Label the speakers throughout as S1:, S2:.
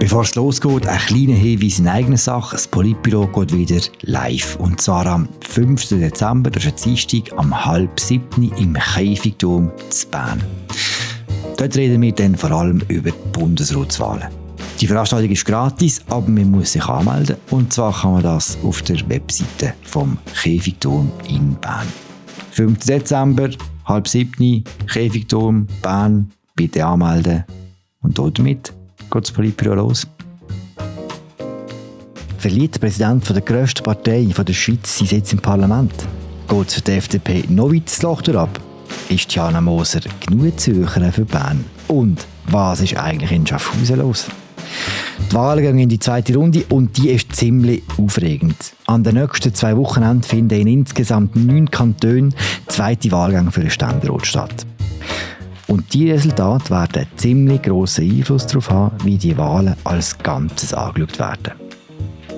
S1: Bevor es losgeht, ein kleiner Hinweis in eigener Sache. Das Politbüro geht wieder live. Und zwar am 5. Dezember, das ist ein Dienstag, um halb sieben im Käfigturm zu Bern. Dort reden wir dann vor allem über die Bundesratswahlen. Die Veranstaltung ist gratis, aber man muss sich anmelden. Und zwar kann man das auf der Webseite vom Käfigturm in Bern. 5. Dezember, halb sieben, Käfigturm, Bern. Bitte anmelden. Und damit geht das Politbüro los. Verliert der Präsident der grössten Partei der Schweiz seinen Sitz im Parlament? Geht es für die FDP noch weit das Loch ab? Ist Jana Moser genug Zürcher für Bern? Und was ist eigentlich in Schaffhausen los? Die Wahlen gehen in die zweite Runde und die ist ziemlich aufregend. An den nächsten zwei Wochenenden finden in insgesamt neun Kantonen zweite Wahlgänge für den Ständerat statt. Und die Resultate werden einen ziemlich grossen Einfluss darauf haben, wie die Wahlen als Ganzes angeschaut werden.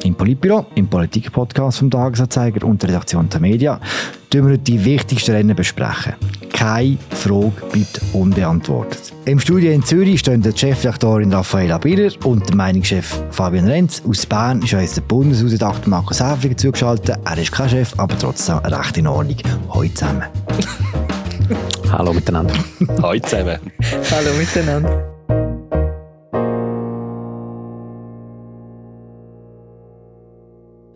S1: Im Politbüro, im Politik-Podcast vom Tagesanzeiger und der Redaktion der Media, besprechen wir die wichtigsten Rennen. besprechen. Keine Frage bleibt unbeantwortet. Im Studio in Zürich stehen der Chefredaktorin Raffaella Biller und der Meinungschef Fabian Renz. Aus Bern ist uns der Bundeshausredakteur Markus Häfliger zugeschaltet. Er ist kein Chef, aber trotzdem recht in Ordnung. Heute zusammen.
S2: Hallo miteinander.
S3: Hallo zusammen.
S4: Hallo miteinander.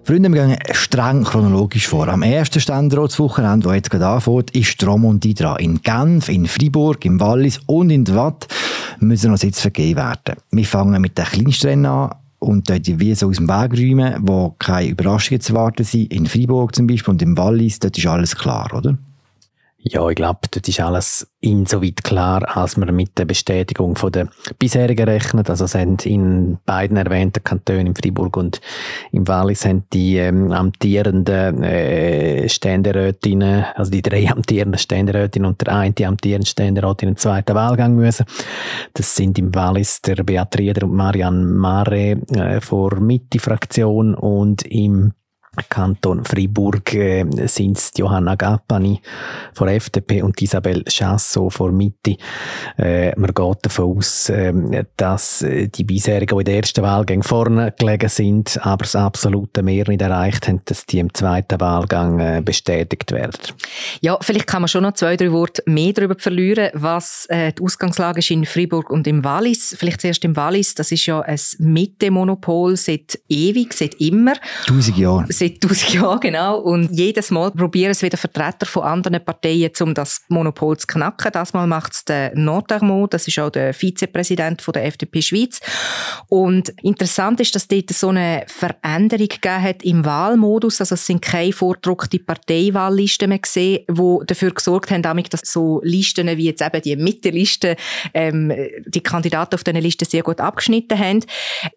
S1: Freunde, wir gehen streng chronologisch vor. Am ersten Ständeratswochenende, das jetzt gerade anfängt, ist Dromondi dran. In Genf, in Fribourg, im Wallis und in der Watt müssen noch Sitze vergeben werden. Wir fangen mit den kleinsten an und dort wie so aus dem Weg räumen, wo keine Überraschungen zu erwarten sind. In Fribourg zum Beispiel und im Wallis, dort ist alles klar, oder?
S2: Ja, ich glaube, dort ist alles insoweit klar, als man mit der Bestätigung von der bisherigen rechnet. Also sind in beiden erwähnten Kantonen, in Fribourg und im Wallis, sind die ähm, amtierenden äh, Ständerätinnen, also die drei amtierenden Ständerätinnen und der eine die amtierende Ständerat in den zweiten Wahlgang müssen. Das sind im Wallis der Beatrieder und Marianne Mare äh, vor Mitte-Fraktion und im Kanton Fribourg äh, sind es Johanna Gappani von FDP und Isabel Chasso von Mitte. Äh, man geht davon aus, äh, dass äh, die bisherigen, die in der ersten Wahlgang vorne gelegen sind, aber das absolute Mehr nicht erreicht haben, dass die im zweiten Wahlgang äh, bestätigt werden.
S4: Ja, vielleicht kann man schon noch zwei, drei Worte mehr darüber verlieren, was die Ausgangslage ist in Fribourg und im Wallis. Vielleicht zuerst im Wallis, das ist ja ein Mitte-Monopol seit ewig, seit immer.
S1: Tausend Jahre
S4: seit 1000 Jahren, genau. Und jedes Mal probieren es wieder Vertreter von anderen Parteien, um das Monopol zu knacken. Das Mal macht es der Nordermo, das ist auch der Vizepräsident von der FDP Schweiz. Und interessant ist, dass dort so eine Veränderung gegeben hat im Wahlmodus. Also es sind keine vordruckte Parteiwahllisten mehr gesehen, die dafür gesorgt haben, dass so Listen wie jetzt eben die Mitteliste ähm, die Kandidaten auf diesen Listen sehr gut abgeschnitten haben.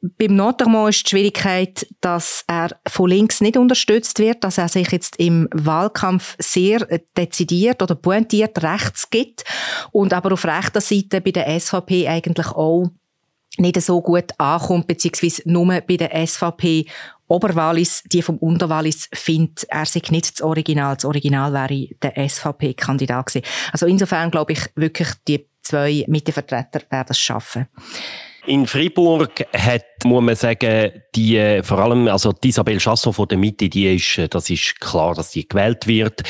S4: Beim Nordermo ist die Schwierigkeit, dass er von links nicht unterstützt wird, dass er sich jetzt im Wahlkampf sehr dezidiert oder pointiert rechts gibt und aber auf rechter Seite bei der SVP eigentlich auch nicht so gut ankommt, beziehungsweise nur bei der SVP Oberwallis, die vom Unterwallis, findet, er sei nicht das Original. Das Original wäre der SVP-Kandidat gewesen. Also insofern glaube ich wirklich, die zwei Mittevertreter werden es schaffen.
S3: In Fribourg hat, muss man sagen, die, äh, vor allem, also die Isabel Chasson von der Mitte, die ist, äh, das ist klar, dass die gewählt wird.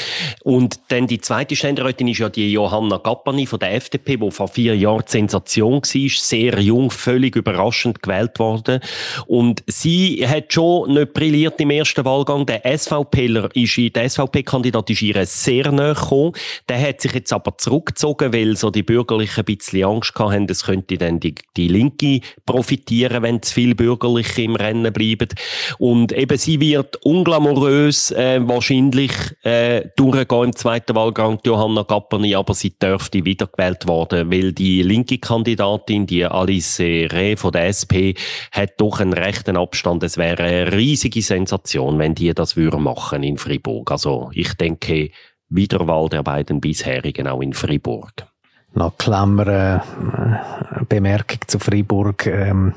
S3: Und dann die zweite Ständerätin ist ja die Johanna Gappani von der FDP, die vor vier Jahren die Sensation war, sehr jung, völlig überraschend gewählt worden. Und sie hat schon nicht brilliert im ersten Wahlgang. Der SVPler ist, der SVP-Kandidat ist ihr sehr nahe gekommen. Der hat sich jetzt aber zurückgezogen, weil so die Bürgerlichen ein bisschen Angst hatten, es könnte dann die, die Linke profitieren, wenn zu viele Bürgerliche im Rennen bleiben. Und eben sie wird unglamourös äh, wahrscheinlich äh, durchgehen im zweiten Wahlgang, Johanna Gapperni, aber sie dürfte wiedergewählt werden, weil die linke Kandidatin, die Alice Reh von der SP, hat doch einen rechten Abstand. Es wäre eine riesige Sensation, wenn die das würden machen in Fribourg. Also ich denke, Wiederwahl der beiden bisherigen auch in Fribourg
S2: noch Klammer, äh, Bemerkung zu Freiburg. Ähm,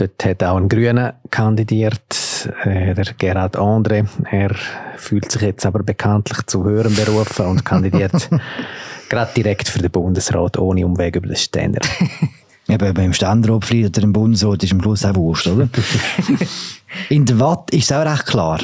S2: dort hat auch ein Grüner kandidiert, äh, der Gerhard Andre. Er fühlt sich jetzt aber bekanntlich zu höheren berufen und kandidiert gerade direkt für den Bundesrat ohne Umweg über den Ständer.
S1: Eben beim Ständerat oder im Bundesrat ist am Schluss auch wurscht, oder? In der Watt ist es auch recht klar.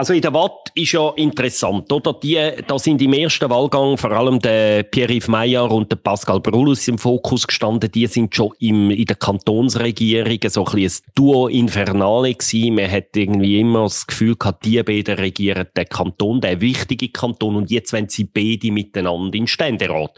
S3: Also in der Watt ist ja interessant, oder? Die, da sind im ersten Wahlgang vor allem der Pierre-Yves Meyer und der Pascal Brulus im Fokus gestanden. Die sind schon im, in der Kantonsregierung so ein, ein Duo Infernale gewesen. Man hat irgendwie immer das Gefühl gehabt, die beiden regieren den Kanton, der wichtige Kanton, und jetzt wenn sie beide miteinander in Ständerat.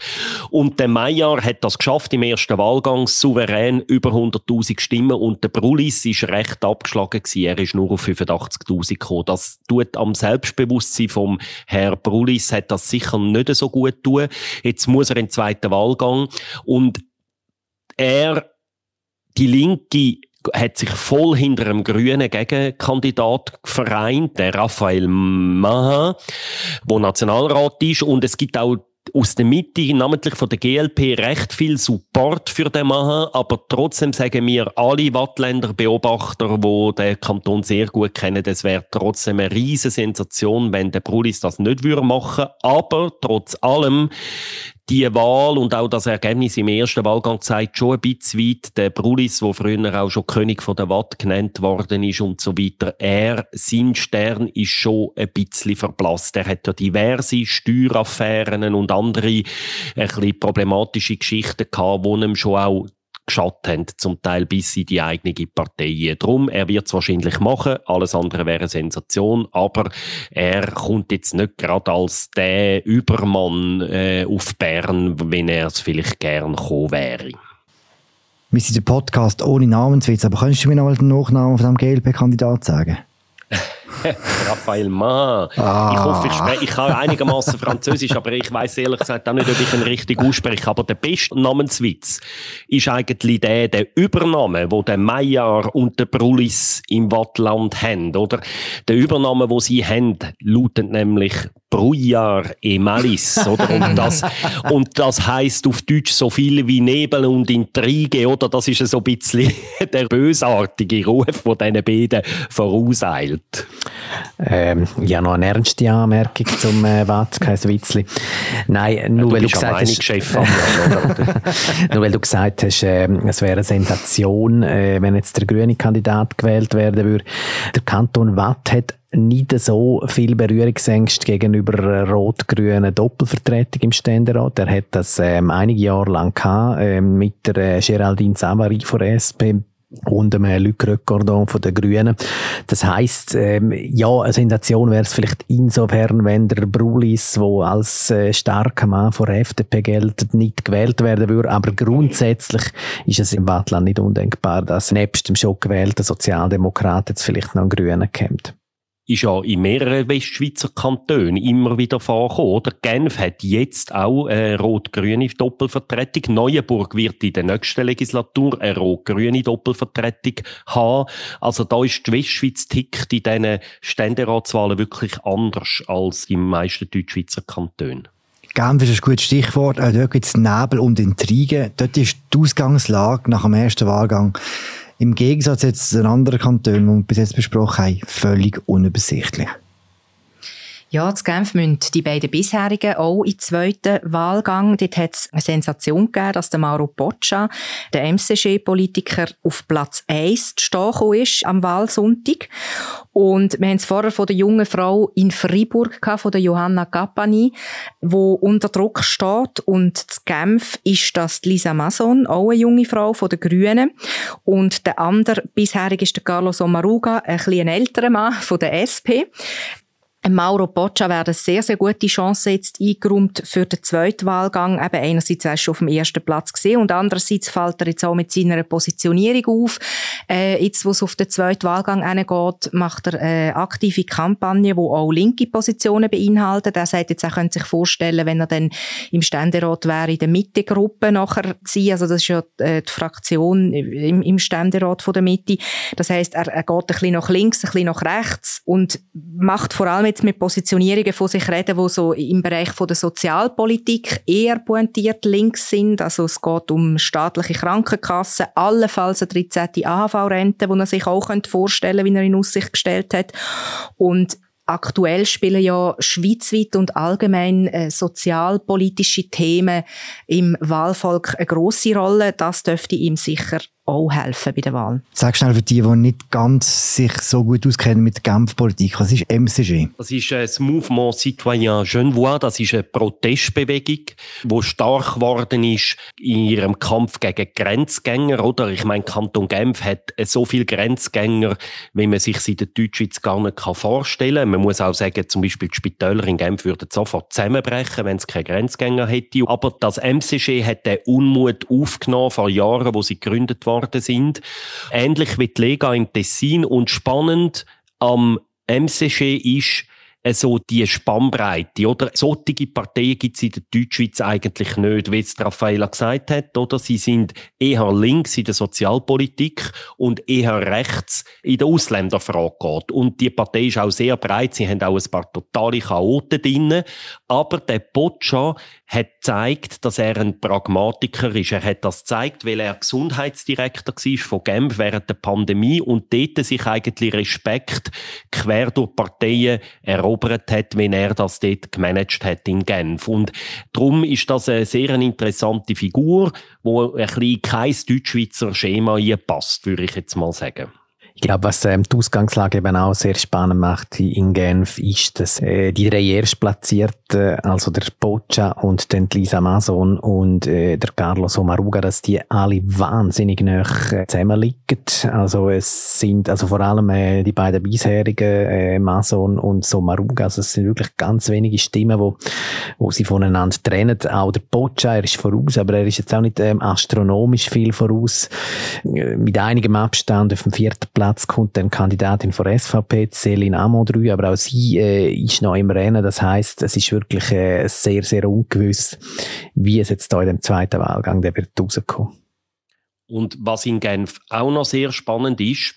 S3: Und der Meyer hat das geschafft im ersten Wahlgang, souverän über 100.000 Stimmen, und der Brulis ist recht abgeschlagen gewesen. Er ist nur auf 85.000 gekommen. Das tut am Selbstbewusstsein vom Herr Brulis hat das sicher nicht so gut tun. Jetzt muss er in den zweiten Wahlgang und er, die Linke hat sich voll hinter einem grünen Gegenkandidat vereint, der Raphael Maha, der Nationalrat ist. Und es gibt auch aus der Mitte, namentlich von der GLP, recht viel Support für den machen, aber trotzdem sagen wir alle Wattländer Beobachter, die den Kanton sehr gut kennen, es wäre trotzdem eine riesige Sensation, wenn der Brulis das nicht machen würde. Aber trotz allem die Wahl und auch das Ergebnis im ersten Wahlgang zeigt schon ein bisschen weit, der Brulis, der früher auch schon König von der Watt genannt worden ist und so weiter, er, sein Stern ist schon ein bisschen verblasst. Er hat ja diverse Steueraffären und andere ein bisschen problematische Geschichten gehabt, die ihm schon auch geschaut haben, zum Teil bis in die eigene Partei. Drum, er wird es wahrscheinlich machen, alles andere wäre eine Sensation, aber er kommt jetzt nicht gerade als der Übermann äh, auf Bern, wenn er es vielleicht gern gekommen wäre.
S1: Wir sind der Podcast ohne Namenswitz, aber könntest du mir noch mal den Nachnamen von dem GLP-Kandidat sagen?
S3: Raphael Ma. Ah. Ich hoffe, ich, spreche, ich kann einigermaßen Französisch, aber ich weiß ehrlich gesagt auch nicht, ob ich ihn richtig ausspreche. Aber der beste Namenswitz ist eigentlich der, der Übername, wo der Meyer und der Brulis im Wattland haben, oder? Der Übername, wo sie haben, lautet nämlich Brouillard et Malice, oder? Und das, und das heisst auf Deutsch so viel wie Nebel und Intrige, oder? Das ist so ein bisschen der bösartige Ruf, der diesen beiden vorauseilt.
S2: Ähm, ja, noch eine ernste Anmerkung zum äh, Watt, kein Witzli. Nein, nur ja, weil du gesagt hast, Chef, nur weil du gesagt hast, äh, es wäre eine Sensation, äh, wenn jetzt der grüne Kandidat gewählt werden würde. Der Kanton Watt hat nicht so viel Berührungsängste gegenüber rot-grünen Doppelvertretung im Ständerat. Er hat das ähm, einige Jahre lang gehabt, ähm, mit der äh, Geraldine Savary von SP und einem Luc Recordon von den Grünen. Das heisst, ähm, ja, eine Sensation wäre es vielleicht insofern, wenn der Brulis, der als äh, starker Mann von der FDP gilt, nicht gewählt werden würde. Aber grundsätzlich ist es im Wattland nicht undenkbar, dass nebst dem schon gewählten Sozialdemokrat jetzt vielleicht noch ein Grüner kommt
S3: ist ja in mehreren Westschweizer Kantonen immer wieder vorgekommen. Oder? Genf hat jetzt auch eine rot-grüne Doppelvertretung. Neuenburg wird in der nächsten Legislatur eine rot-grüne Doppelvertretung haben. Also da ist die Westschweiz tickt in diesen Ständeratswahlen wirklich anders als den meisten Deutschschweizer Kantonen.
S1: Genf ist ein gutes Stichwort. Auch dort gibt es Nebel und Intrigen. Dort ist die Ausgangslage nach dem ersten Wahlgang im Gegensatz jetzt zu den anderen Kantonen, die wir bis jetzt besprochen haben, völlig unübersichtlich.
S4: Ja, zu Genf müssen die beiden bisherigen auch im zweiten Wahlgang. Dort hat es eine Sensation gegeben, dass der Mauro Boccia, der MCG-Politiker, auf Platz 1 zu stehen ist am Wahlsonntag. Und wir haben es vorher von der jungen Frau in Freiburg gehabt, von der Johanna Gappani, wo unter Druck steht. Und zu Genf ist das Lisa Mason, auch eine junge Frau von den Grünen. Und der andere bisherig ist der Carlos Omaruga, ein bisschen älterer Mann von der SP. Mauro Boccia wäre eine sehr, sehr gute Chance jetzt eingeräumt für den zweiten Wahlgang. Eben einerseits er schon auf dem ersten Platz gesehen und andererseits fällt er jetzt auch mit seiner Positionierung auf. Äh, jetzt, wo es auf den zweiten Wahlgang geht, macht er eine aktive Kampagne, wo auch linke Positionen beinhaltet. Er sagt jetzt, er könnte sich vorstellen, wenn er dann im Ständerat wäre, in der Mitte-Gruppe nachher ziehen. Also das ist ja äh, die Fraktion im, im Ständerat von der Mitte. Das heißt, er, er geht ein bisschen nach links, ein bisschen nach rechts und macht vor allem jetzt mit Positionierungen von sich reden, die so im Bereich von der Sozialpolitik eher pointiert links sind. Also es geht um staatliche Krankenkassen, allenfalls eine 13. AHV-Rente, die er sich auch vorstellen könnte, wie er in Aussicht gestellt hat. Und Aktuell spielen ja schweizweit und allgemein äh, sozialpolitische Themen im Wahlvolk eine große Rolle. Das dürfte ihm sicher auch helfen bei der Wahl.
S1: Sag schnell für die, die nicht ganz sich so gut auskennen mit der Genfpolitik. Was ist MCG?
S3: Das ist das Mouvement Citoyen Genevois. Das ist eine Protestbewegung, die stark geworden ist in ihrem Kampf gegen Grenzgänger. Oder ich meine, Kanton Genf hat so viele Grenzgänger, wie man sich sie in der Deutschschweiz gar nicht vorstellen kann. Man muss auch sagen, zum Beispiel die Spitäler in Genf würden sofort zusammenbrechen, wenn es keine Grenzgänger hätte. Aber das MCG hat den Unmut aufgenommen vor Jahren, wo sie gegründet worden sind. Ähnlich wie die Lega im Tessin. Und spannend am MCG ist, so die Spannbreite, oder? Solche Parteien gibt es in der Deutschschweiz eigentlich nicht, wie es Raffaella gesagt hat, oder? Sie sind eher links in der Sozialpolitik und eher rechts in der Ausländerfrage. Und die Partei ist auch sehr breit, sie haben auch ein paar totale Chaoten drin. Aber der Boccia hat gezeigt, dass er ein Pragmatiker ist. Er hat das gezeigt, weil er Gesundheitsdirektor war von Genf während der Pandemie und dort sich eigentlich Respekt quer durch Parteien erobert hat, wenn er das dort gemanagt hat in Genf. Und darum ist das eine sehr interessante Figur, wo ein bisschen kein Deutschschweizer Schema passt, würde ich jetzt mal sagen.
S2: Ich glaube, was ähm, die Ausgangslage eben auch sehr spannend macht in Genf, ist, dass äh, die drei Erstplatzierten, also der Boccia und dann Lisa Mason und äh, der Carlos Omaruga, dass die alle wahnsinnig nah zusammenliegen. Also es sind also vor allem äh, die beiden bisherigen äh, Mason und Somaruga, also es sind wirklich ganz wenige Stimmen, wo, wo sie voneinander trennen. Auch der Boccia, er ist voraus, aber er ist jetzt auch nicht ähm, astronomisch viel voraus. Äh, mit einigem Abstand auf dem vierten Platz Platz kommt dann Kandidatin von SVP, Céline Amondrü, aber auch sie äh, ist noch im Rennen. Das heißt, es ist wirklich äh, sehr, sehr ungewiss, wie es jetzt da in dem zweiten Wahlgang der wird.
S3: Und was in Genf auch noch sehr spannend ist,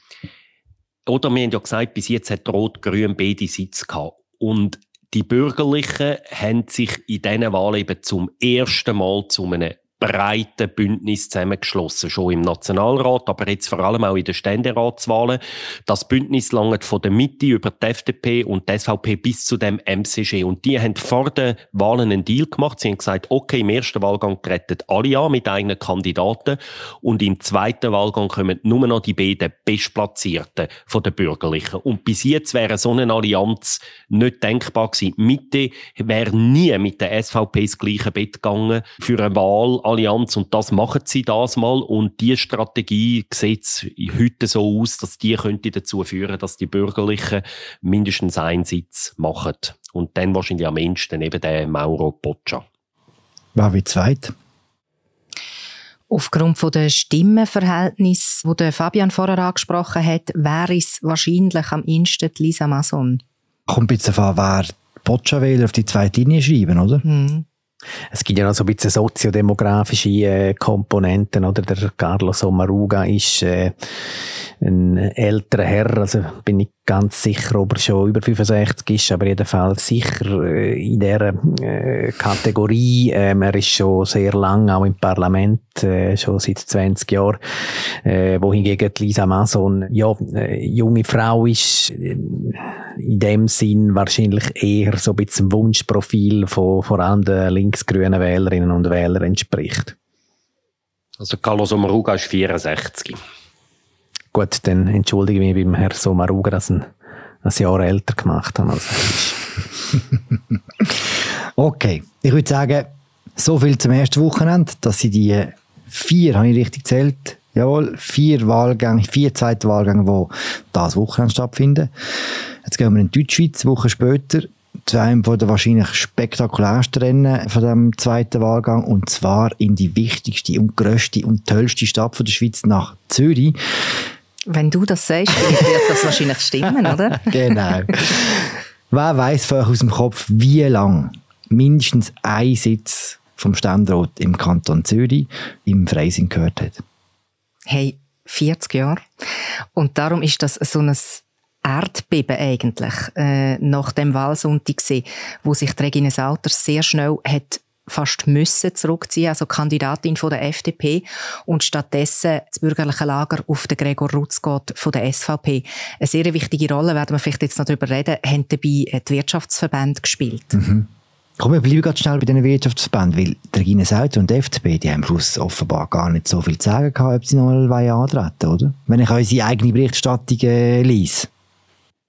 S3: oder wir haben ja gesagt, bis jetzt hat Rot-Grün beide Sitze gehabt. Und die Bürgerlichen haben sich in diesen Wahlen eben zum ersten Mal zu einem breiten Bündnis zusammengeschlossen, schon im Nationalrat, aber jetzt vor allem auch in den Ständeratswahlen. Das Bündnis langt von der Mitte über die FDP und die SVP bis zu dem MCG. Und die haben vor den Wahlen einen Deal gemacht. Sie haben gesagt, okay, im ersten Wahlgang treten alle an mit eigenen Kandidaten und im zweiten Wahlgang kommen nur noch die beiden Bestplatzierten von den Bürgerlichen. Und bis jetzt wäre so eine Allianz nicht denkbar gewesen. Mitte wäre nie mit der SVP das gleiche Bett gegangen für eine Wahl Allianz und das machen sie das mal und die Strategie sieht heute so aus, dass die könnte dazu führen, dass die Bürgerlichen mindestens einen Sitz machen und dann wahrscheinlich am ehesten eben der Mauro Boccia.
S1: War wie zweit?
S4: Aufgrund von der Stimmenverhältnis, wo der Fabian vorher angesprochen hat, wäre es wahrscheinlich am ehesten Lisa Mason.
S1: Kommt jetzt davon, wer Boccia will auf die zweite Linie schreiben, oder? Mhm.
S2: Es gibt ja noch so ein bisschen soziodemografische äh, Komponenten, oder? Der Carlos Omaruga ist äh, ein älterer Herr, also bin ich ganz sicher, ob er schon über 65 ist, aber jedenfalls sicher äh, in dieser äh, Kategorie. Ähm, er ist schon sehr lang auch im Parlament, äh, schon seit 20 Jahren, äh, wohingegen Lisa Mason, ja, äh, junge Frau ist, äh, in dem Sinn wahrscheinlich eher so ein bisschen Wunschprofil von vor allem den linksgrünen Wählerinnen und Wählern entspricht.
S3: Also Carlos Omaruga ist 64.
S2: Gut, dann entschuldige ich mich beim Herrn Somaruga, dass ein, ein Jahr älter gemacht habe als
S1: Okay, ich würde sagen, so viel zum ersten Wochenende, dass sie die vier, habe ich richtig gezählt, jawohl, vier Wahlgänge, vier zweite Wahlgänge, die das Wochenende stattfinden. Jetzt gehen wir in die Deutschschweiz, eine Woche später, zu einem von der wahrscheinlich spektakulärsten Rennen von dem zweiten Wahlgang und zwar in die wichtigste und grösste und tollste Stadt von der Schweiz nach Zürich.
S4: Wenn du das sagst, wird das wahrscheinlich stimmen, oder?
S1: genau. Wer weiß von euch aus dem Kopf, wie lang mindestens ein Sitz vom Ständerat im Kanton Zürich im Freising gehört hat?
S4: Hey, 40 Jahre. Und darum ist das so ein Erdbeben eigentlich äh, nach dem Wahlsonntag gesehen, wo sich Regine Sauters sehr schnell hat fast müssen zurückziehen, also Kandidatin von der FDP und stattdessen das bürgerliche Lager auf den Gregor Rutz geht von der SVP. Eine sehr wichtige Rolle, werden wir vielleicht jetzt noch darüber reden, haben dabei die Wirtschaftsverbände gespielt.
S1: Mhm. Komm, wir bleiben ganz schnell bei den Wirtschaftsverbänden, weil der Regine Sauter und die FDP, die haben am Schluss offenbar gar nicht so viel zu sagen gehabt, ob sie noch mal antreten oder? Wenn ich unsere eigene Berichterstattung äh, lese.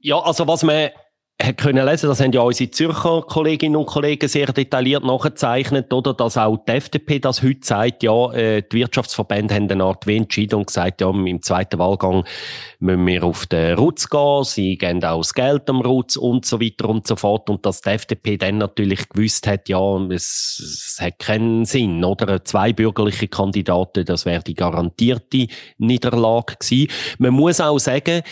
S3: Ja, also was man können lesen, das haben ja unsere Zürcher Kolleginnen und Kollegen sehr detailliert nachgezeichnet, oder, dass auch die FDP das heute sagt, ja, äh, die Wirtschaftsverbände haben eine Art wie entschieden und gesagt, ja, im zweiten Wahlgang müssen wir auf den Rutz gehen, sie geben auch das Geld am Rutz und so weiter und so fort. Und dass die FDP dann natürlich gewusst hat, ja, es, es hat keinen Sinn, oder, zwei bürgerliche Kandidaten, das wäre die garantierte Niederlage gewesen. Man muss auch sagen,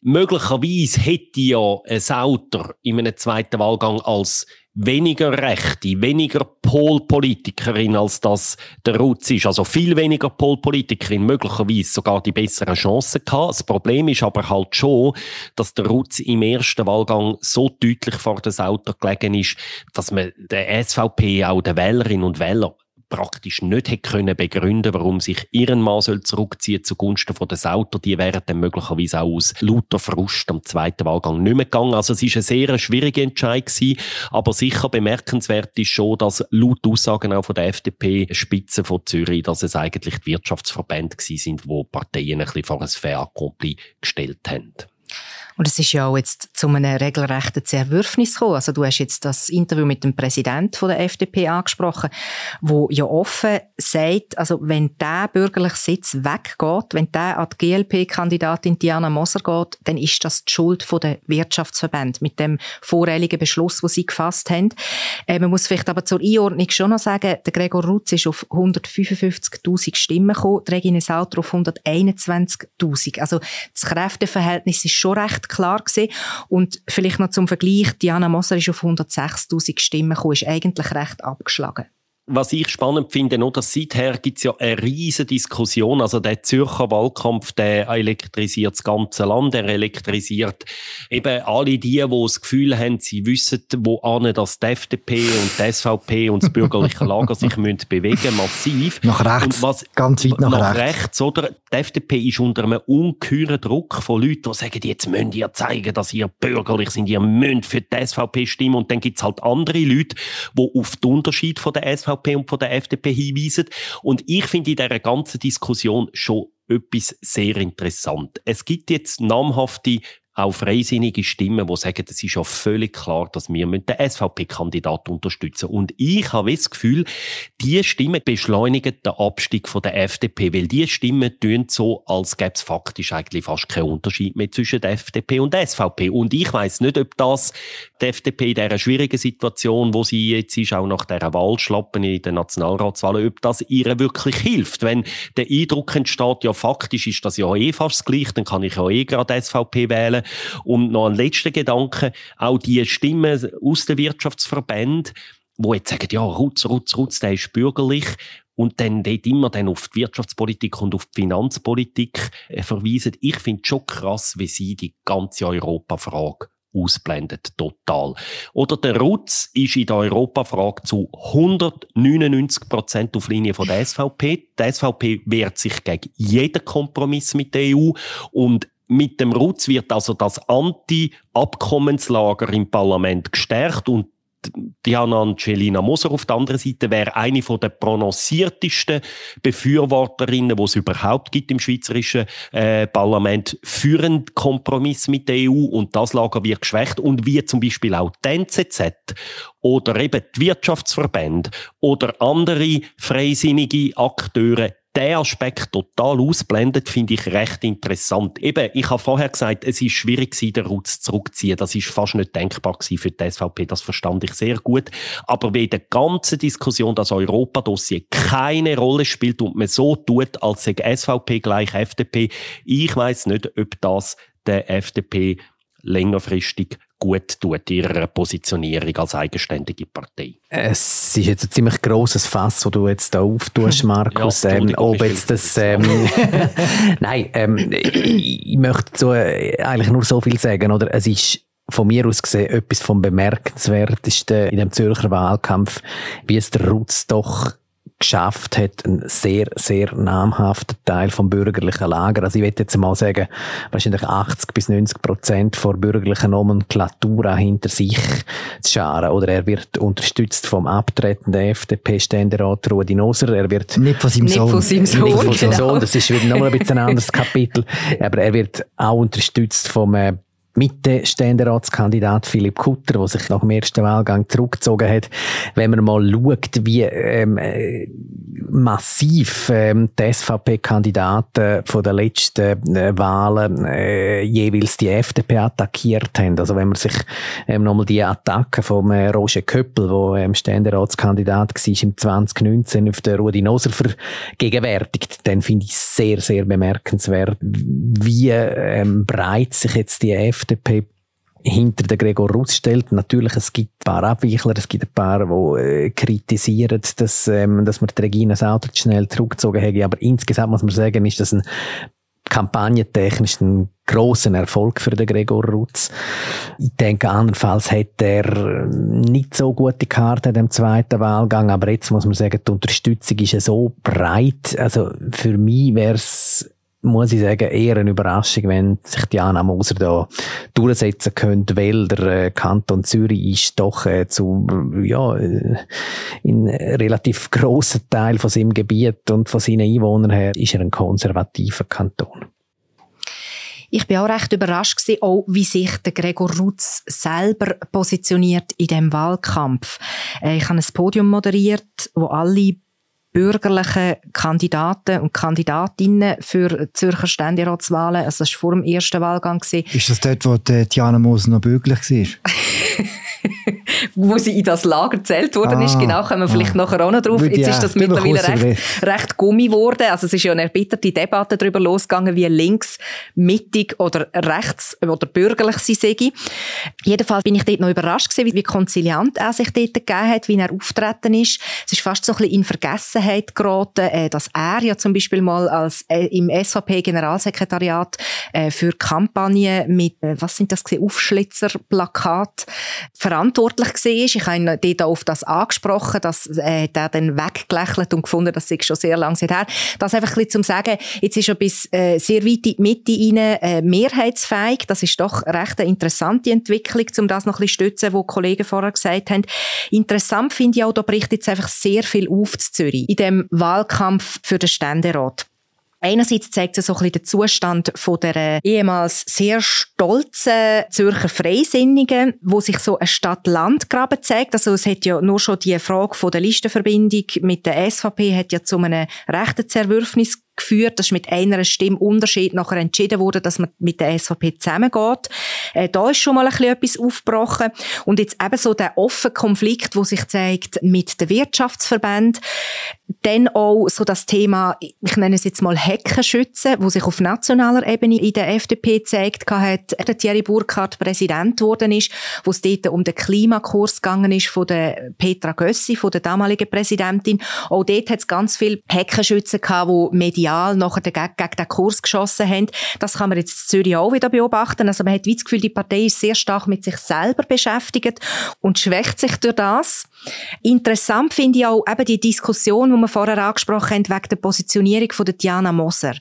S3: Möglicherweise hätte ja ein Sauter in einem zweiten Wahlgang als weniger rechte, weniger Polpolitikerin, als das der Rutz ist. Also viel weniger Polpolitikerin, möglicherweise sogar die besseren Chancen gehabt. Das Problem ist aber halt schon, dass der Rutz im ersten Wahlgang so deutlich vor der Sauter gelegen ist, dass man der SVP, auch den Wählerinnen und Wählern praktisch nicht hätte können begründen, warum sich ihren Mann soll zurückziehen zugunsten von des Autos. Die wären dann möglicherweise auch aus lauter Frust am zweiten Wahlgang nicht mehr gegangen. Also es ist eine sehr schwierige Entscheidung gewesen, aber sicher bemerkenswert ist schon, dass laut Aussagen auch von der FDP-Spitze von Zürich, dass es eigentlich die Wirtschaftsverbände gewesen sind, wo Parteien ein bisschen vor ein accompli gestellt haben.
S4: Und es ist ja auch jetzt zu einem regelrechten Zerwürfnis gekommen. Also du hast jetzt das Interview mit dem Präsidenten der FDP angesprochen, wo ja offen sagt, also wenn der bürgerliche Sitz weggeht, wenn der an die GLP-Kandidatin Diana Moser geht, dann ist das die Schuld der Wirtschaftsverbände mit dem voreiligen Beschluss, den sie gefasst haben. Äh, man muss vielleicht aber zur Einordnung schon noch sagen, der Gregor Rutz ist auf 155.000 Stimmen gekommen, die Regine Sauter auf 121.000. Also das Kräfteverhältnis ist schon recht klar gewesen. Und vielleicht noch zum Vergleich, Diana Moser ist auf 106.000 Stimmen gekommen, ist eigentlich recht abgeschlagen
S3: was ich spannend finde, noch, dass seither gibt es ja eine riesige Diskussion. Also der Zürcher Wahlkampf, der elektrisiert das ganze Land, er elektrisiert eben alle die, die das Gefühl haben, sie wissen, wo an dass die FDP und die SVP und das bürgerliche Lager sich müssen bewegen, massiv.
S1: Nach rechts, was, ganz weit nach, nach rechts. rechts.
S3: oder? Die FDP ist unter einem ungeheuren Druck von Leuten, die sagen, jetzt müsst ihr zeigen, dass ihr bürgerlich sind, ihr müsst für die SVP stimmen. Und dann gibt es halt andere Leute, die auf den Unterschied von der SVP SVP und von der FDP hinweisen. Und ich finde in dieser ganzen Diskussion schon etwas sehr interessant. Es gibt jetzt namhafte auch freisinnige Stimmen, die sagen, es ist ja völlig klar, dass wir den SVP-Kandidat unterstützen Und ich habe das Gefühl, diese Stimmen beschleunigen den Abstieg von der FDP, weil diese Stimmen tun so, als gäbe es faktisch eigentlich fast keinen Unterschied mehr zwischen der FDP und der SVP. Und ich weiß nicht, ob das die FDP in dieser schwierigen Situation, wo sie jetzt ist, auch nach dieser Wahlschlappen in den Nationalratswahlen, ob das ihr wirklich hilft. Wenn der Eindruck entsteht, ja faktisch ist das ja eh fast gleich, dann kann ich ja eh gerade SVP wählen. Und noch ein letzter Gedanke, auch die Stimmen aus den Wirtschaftsverbänden, wo jetzt sagen, ja, Rutz, Rutz, Rutz, der ist bürgerlich und dann dort immer dann auf die Wirtschaftspolitik und auf die Finanzpolitik äh, verweisen. Ich finde schon krass, wie sie die ganze Europafrage ausblendet, total. Oder der Rutz ist in der Europafrage zu 199 Prozent auf Linie von der SVP. Die SVP wehrt sich gegen jeden Kompromiss mit der EU und mit dem Rutz wird also das Anti-Abkommenslager im Parlament gestärkt und Diana Angelina Moser auf der anderen Seite wäre eine von der prononciertesten Befürworterinnen, die es überhaupt gibt im schweizerischen äh, Parlament, für einen Kompromiss mit der EU und das Lager wird geschwächt und wie zum Beispiel auch die NZZ oder eben die Wirtschaftsverbände oder andere freisinnige Akteure der Aspekt total ausblendet, finde ich recht interessant. Eben, ich habe vorher gesagt, es ist schwierig gewesen, den Rutz zurückzuziehen. Das ist fast nicht denkbar für die SVP. Das verstand ich sehr gut. Aber wie der ganzen Diskussion das Europa-Dossier keine Rolle spielt und man so tut, als sei SVP gleich FDP, ich weiß nicht, ob das der FDP längerfristig gut tut, ihrer Positionierung als eigenständige Partei.
S2: Es ist jetzt ein ziemlich grosses Fass, das du jetzt da auftust, Markus. Ja, ähm, ob jetzt das, ähm, Nein, ähm, ich möchte so, äh, eigentlich nur so viel sagen, oder? Es ist von mir aus gesehen etwas vom Bemerkenswertesten in dem Zürcher Wahlkampf, wie es der Rutz doch geschafft hat, ein sehr, sehr namhafter Teil vom bürgerlichen Lager. Also ich würde jetzt mal sagen, wahrscheinlich 80 bis 90 Prozent vor bürgerlichen Nomenklatura hinter sich zu scharen. Oder er wird unterstützt vom abtretenden FDP-Ständerat Rudi Noser. Er wird
S1: nicht von seinem Sohn.
S4: Nicht von seinem Sohn,
S2: nicht von seinem
S4: genau.
S2: Sohn. Das ist wieder nochmal ein bisschen ein anderes Kapitel. Aber er wird auch unterstützt vom äh, Mitte-Ständeratskandidat Philipp Kutter, der sich nach dem ersten Wahlgang zurückgezogen hat. Wenn man mal schaut, wie ähm, äh, massiv ähm, die SVP-Kandidaten von den letzten äh, Wahlen äh, jeweils die FDP attackiert haben. Also wenn man sich ähm, nochmal die Attacke vom äh, Roger Köppel, der ähm, Ständeratskandidat war im 2019 auf den Rudi Noser vergegenwärtigt, dann finde ich sehr, sehr bemerkenswert, wie ähm, breit sich jetzt die FDP hinter den Gregor Rutz stellt. Natürlich, es gibt ein paar Abweichler, es gibt ein paar, die äh, kritisieren, dass, ähm, dass man Regina Sauter schnell zurückgezogen hat. Aber insgesamt muss man sagen, ist das ein kampagnentechnisch ein grossen Erfolg für den Gregor Rutz. Ich denke, andernfalls hätte er nicht so gute Karten in dem zweiten Wahlgang, aber jetzt muss man sagen, die Unterstützung ist ja so breit. Also für mich wäre es muss ich sagen, eher eine Überraschung, wenn sich Diana Moser da durchsetzen könnte, weil der äh, Kanton Zürich ist doch äh, zu, ja, äh, in relativ grossen Teil von seinem Gebiet und von seinen Einwohnern her ist er ein konservativer Kanton.
S4: Ich bin auch recht überrascht gewesen, auch wie sich der Gregor Rutz selber positioniert in dem Wahlkampf. Ich habe ein Podium moderiert, wo alle bürgerlichen Kandidaten und Kandidatinnen für Zürcher Ständeratswahlen, also das war vor dem ersten Wahlgang. Gewesen.
S1: Ist das dort, wo Diana Moser noch bürgerlich war?
S4: wo sie in das Lager gezählt worden
S1: ah,
S4: ist. Genau, kommen wir vielleicht ah, nachher auch noch drauf. Jetzt ja, ist das mittlerweile recht, recht gummi geworden. Also es ist ja eine erbitterte Debatte darüber losgegangen, wie links, mittig oder rechts oder bürgerlich sie sei. Jedenfalls bin ich dort noch überrascht gewesen, wie konziliant er sich dort gegeben hat, wie er auftreten ist. Es ist fast so ein bisschen in Vergessenheit geraten, äh, dass er ja zum Beispiel mal als äh, im SVP-Generalsekretariat äh, für Kampagnen mit, was sind das gewesen, Aufschlitzerplakat verantwortlich war. Ich habe ihn dort auf das angesprochen, dass äh, der dann weggelächelt und gefunden, das sei schon sehr lange her. Das einfach ein zum sagen, jetzt ist er bis äh, sehr weit in die Mitte rein äh, mehrheitsfähig. Das ist doch recht eine interessante Entwicklung, um das noch ein bisschen stützen, was Kollegen vorher gesagt haben. Interessant finde ich auch, da bricht jetzt einfach sehr viel auf zu Zürich in dem Wahlkampf für den Ständerat. Einerseits zeigt es so ein bisschen den Zustand von der ehemals sehr stolzen Zürcher Freisinnigen, wo sich so ein Stadt-Land-Graben zeigt. Also es hat ja nur schon die Frage von der Listenverbindung mit der SVP hat ja zu einem rechten Zerwürfnis geführt. Das ist mit einer Stimme Unterschied nachher entschieden worden, dass man mit der SVP zusammengeht. Äh, da ist schon mal ein bisschen etwas aufgebrochen. Und jetzt eben so der offene Konflikt, wo sich zeigt mit den Wirtschaftsverbänden. Dann auch so das Thema, ich nenne es jetzt mal Heckenschützen, wo sich auf nationaler Ebene in der FDP gezeigt hat, der Thierry Burkhardt Präsident geworden ist, wo es dort um den Klimakurs gegangen ist von der Petra Gössi, von der damaligen Präsidentin. Auch dort hat es ganz viele Heckenschützen gehabt, die medial medial nachher gegen, gegen den Kurs geschossen haben. Das kann man jetzt in Zürich auch wieder beobachten. Also man hat wie das Gefühl, die Partei ist sehr stark mit sich selber beschäftigt und schwächt sich durch das. Interessant finde ich auch eben die Diskussion, die wir vorher angesprochen haben, wegen der Positionierung von der Diana Moser.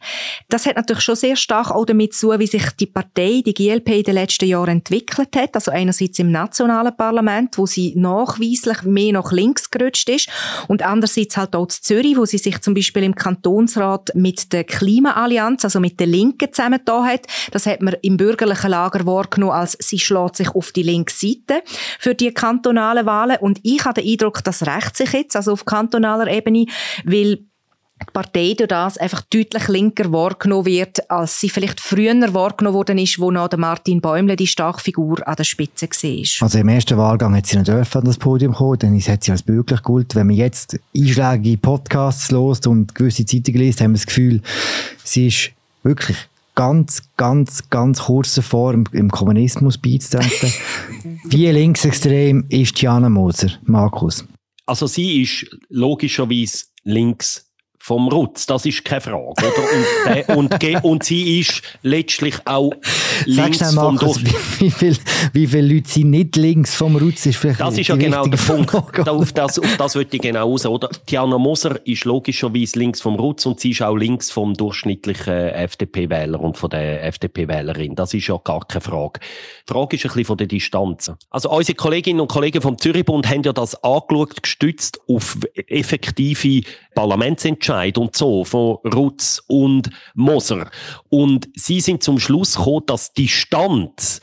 S4: Das hat natürlich schon sehr stark auch damit zu, wie sich die Partei, die GLP, in den letzten Jahren entwickelt hat. Also einerseits im nationalen Parlament, wo sie nachweislich mehr nach links gerutscht ist und andererseits halt auch in Zürich, wo sie sich zum Beispiel im Kantonsrat mit der Klimaallianz, also mit der Linken zusammengetan hat. Das hat man im bürgerlichen Lager wahrgenommen, als sie schlägt sich auf die linke Seite für die kantonalen Wahlen. Und ich habe den Eindruck, das rächt sich jetzt, also auf kantonaler Ebene, weil die Partei durch das einfach deutlich linker wahrgenommen wird, als sie vielleicht früher wahrgenommen worden ist, wo noch Martin Bäumle die starke Figur an der Spitze war.
S1: Also im ersten Wahlgang hat sie nicht an das Podium kommen, dann hat sie als bürgerlich gut. Wenn man jetzt einschlägige Podcasts lost und gewisse Zeitungen liest, haben wir das Gefühl, sie ist wirklich ganz, ganz, ganz kurz davor, im, im Kommunismus beizutreten. Wie linksextrem ist Diana Moser, Markus?
S3: Also sie ist logischerweise links vom Rutz, das ist keine Frage. Oder? Und, äh, und, und, sie ist letztlich auch links
S1: Sag
S3: vom
S1: Markus, wie, wie viele wie viel Leute sind nicht links vom Rutz? Ist vielleicht
S3: Das ist ja genau der Punkt. auf das, auf das würde ich genau raus. Oder? Diana Moser ist logischerweise links vom Rutz und sie ist auch links vom durchschnittlichen FDP-Wähler und von der FDP-Wählerin. Das ist ja gar keine Frage. Die Frage ist ein bisschen von der Distanz. Also unsere Kolleginnen und Kollegen vom Zürichbund haben ja das angeschaut, gestützt auf effektive Parlamentsentscheid und so von Rutz und Moser. Und sie sind zum Schluss gekommen, dass die Distanz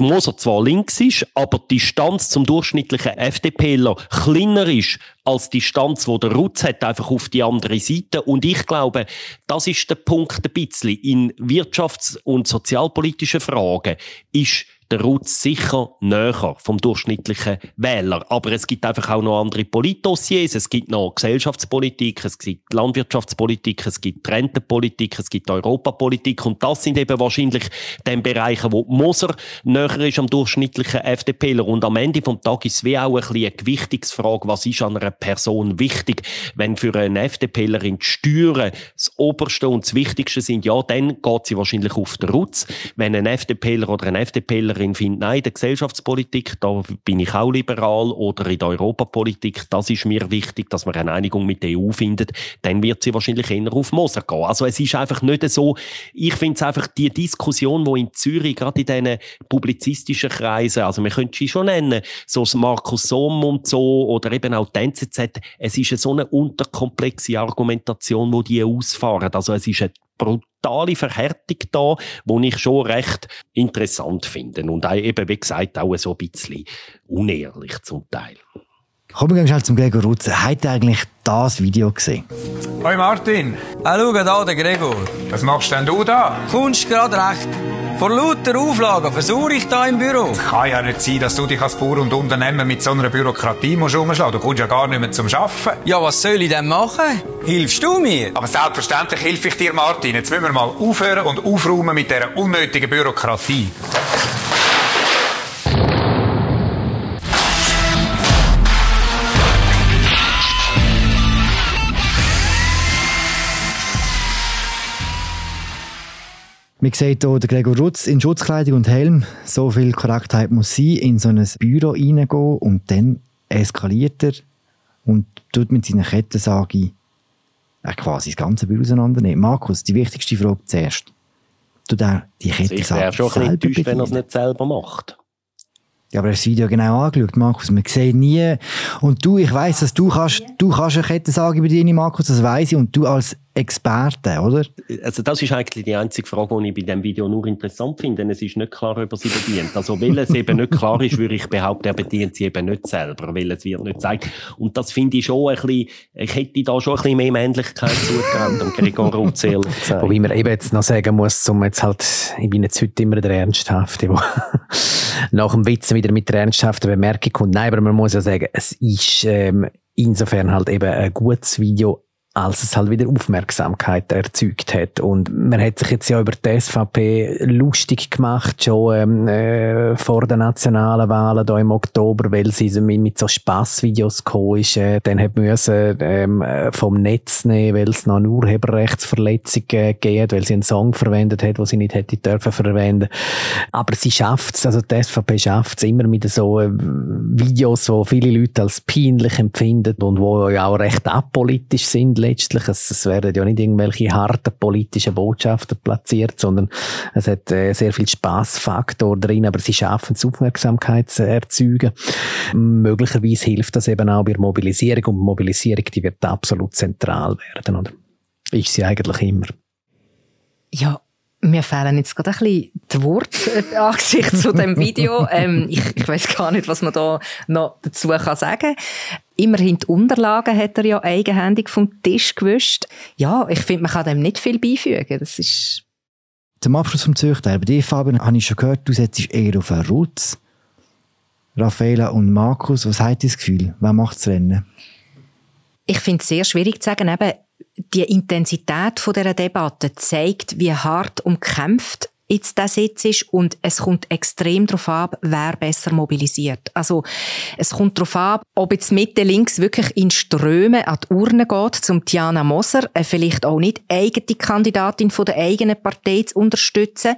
S3: Moser zwar links ist, aber die Distanz zum durchschnittlichen FDPler kleiner ist als die Distanz, wo der Rutz hat, einfach auf die andere Seite. Und ich glaube, das ist der Punkt ein bisschen. In wirtschafts- und sozialpolitischen Fragen ist der Rutz sicher näher vom durchschnittlichen Wähler. Aber es gibt einfach auch noch andere Politdossiers. Es gibt noch Gesellschaftspolitik, es gibt Landwirtschaftspolitik, es gibt Rentenpolitik, es gibt Europapolitik. Und das sind eben wahrscheinlich die Bereiche, wo Moser näher ist am durchschnittlichen FDPler. Und am Ende vom Tag ist es wie auch ein bisschen eine Gewichtungsfrage, was ist an einer Person wichtig. Wenn für einen FDPler in die Steuern das Oberste und das Wichtigste sind, ja, dann geht sie wahrscheinlich auf den Rutz. Wenn ein FDPler oder ein FDPler Wählerin findet, nein, in der Gesellschaftspolitik, da bin ich auch liberal, oder in der Europapolitik, das ist mir wichtig, dass man eine Einigung mit der EU findet, dann wird sie wahrscheinlich eher auf Moser gehen. Also es ist einfach nicht so, ich finde es einfach die Diskussion, wo in Zürich, gerade in diesen publizistischen Kreisen, also man könnte sie schon nennen, so das Markus Somm und so, oder eben auch die NZZ, es ist so eine unterkomplexe Argumentation, wo die ausfahren. Also es ist eine brutale Verhärtung da, die ich schon recht interessant finde. Und eben, wie gesagt, auch so ein bisschen unehrlich zum Teil.
S1: Kommen wir schnell zum Gregor Rutzer. Hat er eigentlich das Video gesehen?
S5: Hoi Martin.
S6: Ah, schau da, der Gregor.
S5: Was machst denn du da?
S6: Kommst grad recht. Vor lauter Auflagen versuche ich da im Büro.
S5: Kann ja nicht sein, dass du dich als Bauer und Unternehmer mit so einer Bürokratie musst umschlagen. Du kommst ja gar nicht mehr zum Arbeiten.
S6: Ja, was soll ich denn machen? Hilfst du mir?
S5: Aber selbstverständlich helfe ich dir, Martin. Jetzt müssen wir mal aufhören und aufräumen mit dieser unnötigen Bürokratie.
S1: Man sieht hier den Gregor Rutz in Schutzkleidung und Helm. So viel Korrektheit muss sein, in so ein Büro reingehen und dann eskaliert er und tut mit seiner Kettensage äh, quasi das ganze Büro auseinandernehmen. Markus, die wichtigste Frage zuerst. Tut er die
S3: also ich wäre schon ein bisschen enttäuscht, wenn er es nicht selber macht.
S1: Ja, aber das Video genau angeschaut, Markus. Man sieht nie. Und du, ich weiss, dass du kannst, du kannst eine Kettensage bedienen, Markus, das weiss ich. Und du als Experte, oder?
S3: Also das ist eigentlich die einzige Frage, die ich bei diesem Video nur interessant finde, denn es ist nicht klar, ob er sie bedient. Also weil es eben nicht klar ist, würde ich behaupten, er bedient sie eben nicht selber, weil es wird nicht gezeigt. Und das finde ich schon ein bisschen, ich hätte da schon ein bisschen mehr Männlichkeit zugegeben, dem Gregor Rutzel
S2: Wobei man eben jetzt noch sagen muss, um jetzt halt, ich bin jetzt heute immer der Ernsthafte, der nach dem Witz wieder mit der ernsthaften Bemerkung kommt. Nein, aber man muss ja sagen, es ist ähm, insofern halt eben ein gutes Video als es halt wieder Aufmerksamkeit erzeugt hat. Und man hat sich jetzt ja über die SVP lustig gemacht, schon ähm, äh, vor den nationalen Wahlen da im Oktober, weil sie so mit, mit so Spassvideos gekommen ist. Äh, dann hat müssen ähm, äh, vom Netz nehmen, weil es noch eine Urheberrechtsverletzung äh, weil sie einen Song verwendet hat, den sie nicht hätte dürfen verwenden. Aber sie schafft es, also die SVP schafft es immer mit so äh, Videos, wo viele Leute als peinlich empfinden und wo ja auch recht apolitisch sind letztlich. Es, es werden ja nicht irgendwelche harten politischen Botschaften platziert, sondern es hat äh, sehr viel Spaßfaktor drin, aber sie schaffen es, Aufmerksamkeit zu erzeugen. Möglicherweise hilft das eben auch bei der Mobilisierung und Mobilisierung, die wird absolut zentral werden, oder? Ist sie eigentlich immer.
S4: Ja, mir fehlen jetzt gerade ein bisschen die Worte äh, angesichts zu dem Video. Ähm, ich ich weiß gar nicht, was man da noch dazu kann sagen Immerhin die Unterlagen hat er ja eigenhändig vom Tisch gewischt. Ja, ich finde, man kann dem nicht viel beifügen. Das ist...
S1: Zum Abschluss vom Züchter. Bei dir, Fabian, habe ich schon gehört, du setzt eher auf einen Rutz. Raffaela und Markus, was hat das Gefühl? Wer macht das Rennen?
S4: Ich finde es sehr schwierig zu sagen, eben, die Intensität von dieser Debatte zeigt, wie hart umkämpft jetzt der Sitz ist und es kommt extrem darauf ab, wer besser mobilisiert. Also es kommt darauf ab, ob jetzt Mitte links wirklich in Ströme an die Urne geht, zum Tiana Moser, äh, vielleicht auch nicht eigene Kandidatin von der eigenen Partei zu unterstützen,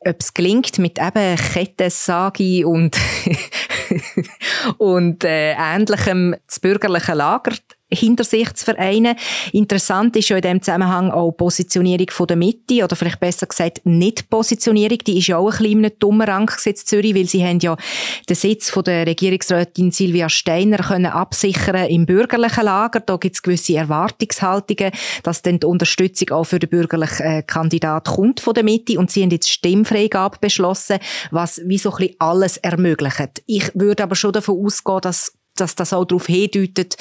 S4: ob es gelingt mit eben Kettensagi und und äh, ähnlichem das bürgerliche Lager hinter sich zu vereinen. Interessant ist ja in dem Zusammenhang auch die Positionierung von der Mitte, oder vielleicht besser gesagt Nicht-Positionierung. Die ist ja auch ein bisschen in einem dummen Rang gesetzt, Zürich, weil sie haben ja den Sitz von der Regierungsrätin Silvia Steiner können absichern im bürgerlichen Lager. Da gibt es gewisse Erwartungshaltungen, dass dann die Unterstützung auch für den bürgerlichen äh, Kandidat kommt von der Mitte. Und sie haben jetzt Stimmfreigabe beschlossen, was wie so ein bisschen alles ermöglicht. Ich würde aber schon davon ausgehen, dass dass das auch darauf hindeutet,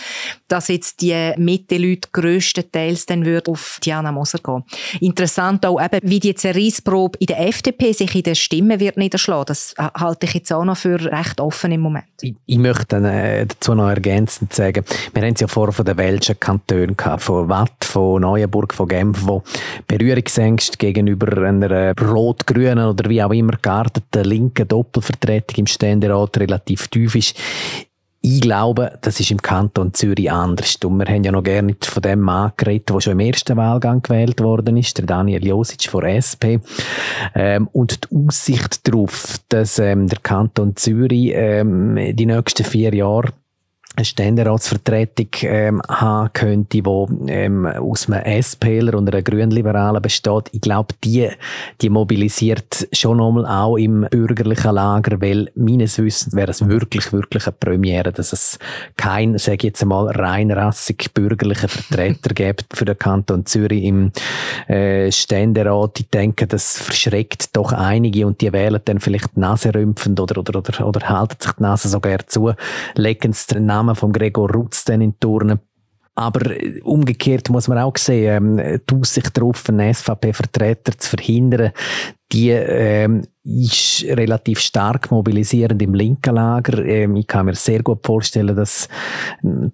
S4: dass jetzt die Mitte-Leute grösstenteils dann würden auf Diana Moser gehen. Interessant auch eben, wie die Zerreissprobe in der FDP sich in den Stimmen wird niederschlagen. Das halte ich jetzt auch noch für recht offen im Moment.
S2: Ich, ich möchte äh, dazu noch ergänzend sagen, wir haben es ja vorher von den welschen Kantonen gehabt, von Watt, von Neuenburg, von Genf, wo Berührungsängste gegenüber einer rot-grünen oder wie auch immer gearteten linken Doppelvertretung im Ständerat relativ tief ist. Ich glaube, das ist im Kanton Zürich anders. Und wir haben ja noch gerne von dem Mann geredet, der schon im ersten Wahlgang gewählt worden ist, der Daniel Josic von SP. Ähm, und die Aussicht darauf, dass ähm, der Kanton Zürich ähm, die nächsten vier Jahre eine Ständeratsvertretung ähm, haben könnte, die ähm, aus einem SPler und einer Grünliberalen besteht. Ich glaube, die, die mobilisiert schon einmal auch im bürgerlichen Lager, weil meines Wissens wäre es wirklich, wirklich eine Premiere, dass es kein, sage ich jetzt einmal, reinrassig bürgerlichen Vertreter gibt für den Kanton Zürich im äh, Ständerat. Ich denke, das verschreckt doch einige und die wählen dann vielleicht die Nase rümpfend oder, oder, oder, oder halten sich die Nase sogar zu, legen den Namen Namen von Gregor Rutz dann in Turnen. Aber äh, umgekehrt muss man auch sehen, ähm, die Aussicht darauf, einen SVP-Vertreter zu verhindern, die ähm, ist relativ stark mobilisierend im linken Lager. Ähm, ich kann mir sehr gut vorstellen, dass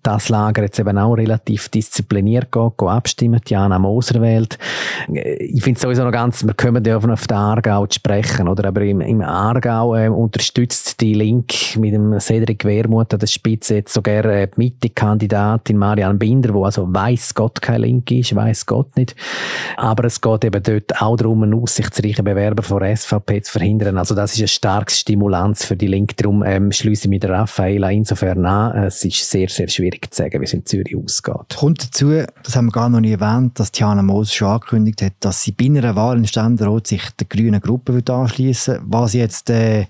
S2: das Lager jetzt eben auch relativ diszipliniert geht, geht abstimmen, Jana Moser wählt. Äh, ich finde es sowieso noch ganz, wir kommen ja auf den Aargau zu sprechen, oder? Aber im, im Aargau äh, unterstützt die Link mit dem Cedric Wermuth an der Spitze jetzt sogar äh, die Mitte-Kandidatin Marianne Binder, wo also weiß Gott kein Link ist, weiß Gott nicht. Aber es geht eben dort auch darum, einen aussichtsreichen Bewerber von SVP zu verhindern. Also das ist eine starke Stimulanz für die Linke. Darum ähm, schließe ich mit Raffaella insofern an. Es ist sehr, sehr schwierig zu sagen, wie es in Zürich ausgeht.
S1: Kommt dazu, das haben wir gar noch nie erwähnt, dass Tiana Moos schon angekündigt hat, dass sie bei einer Wahl in Ständerat sich der grünen Gruppe anschließen will. Was jetzt äh,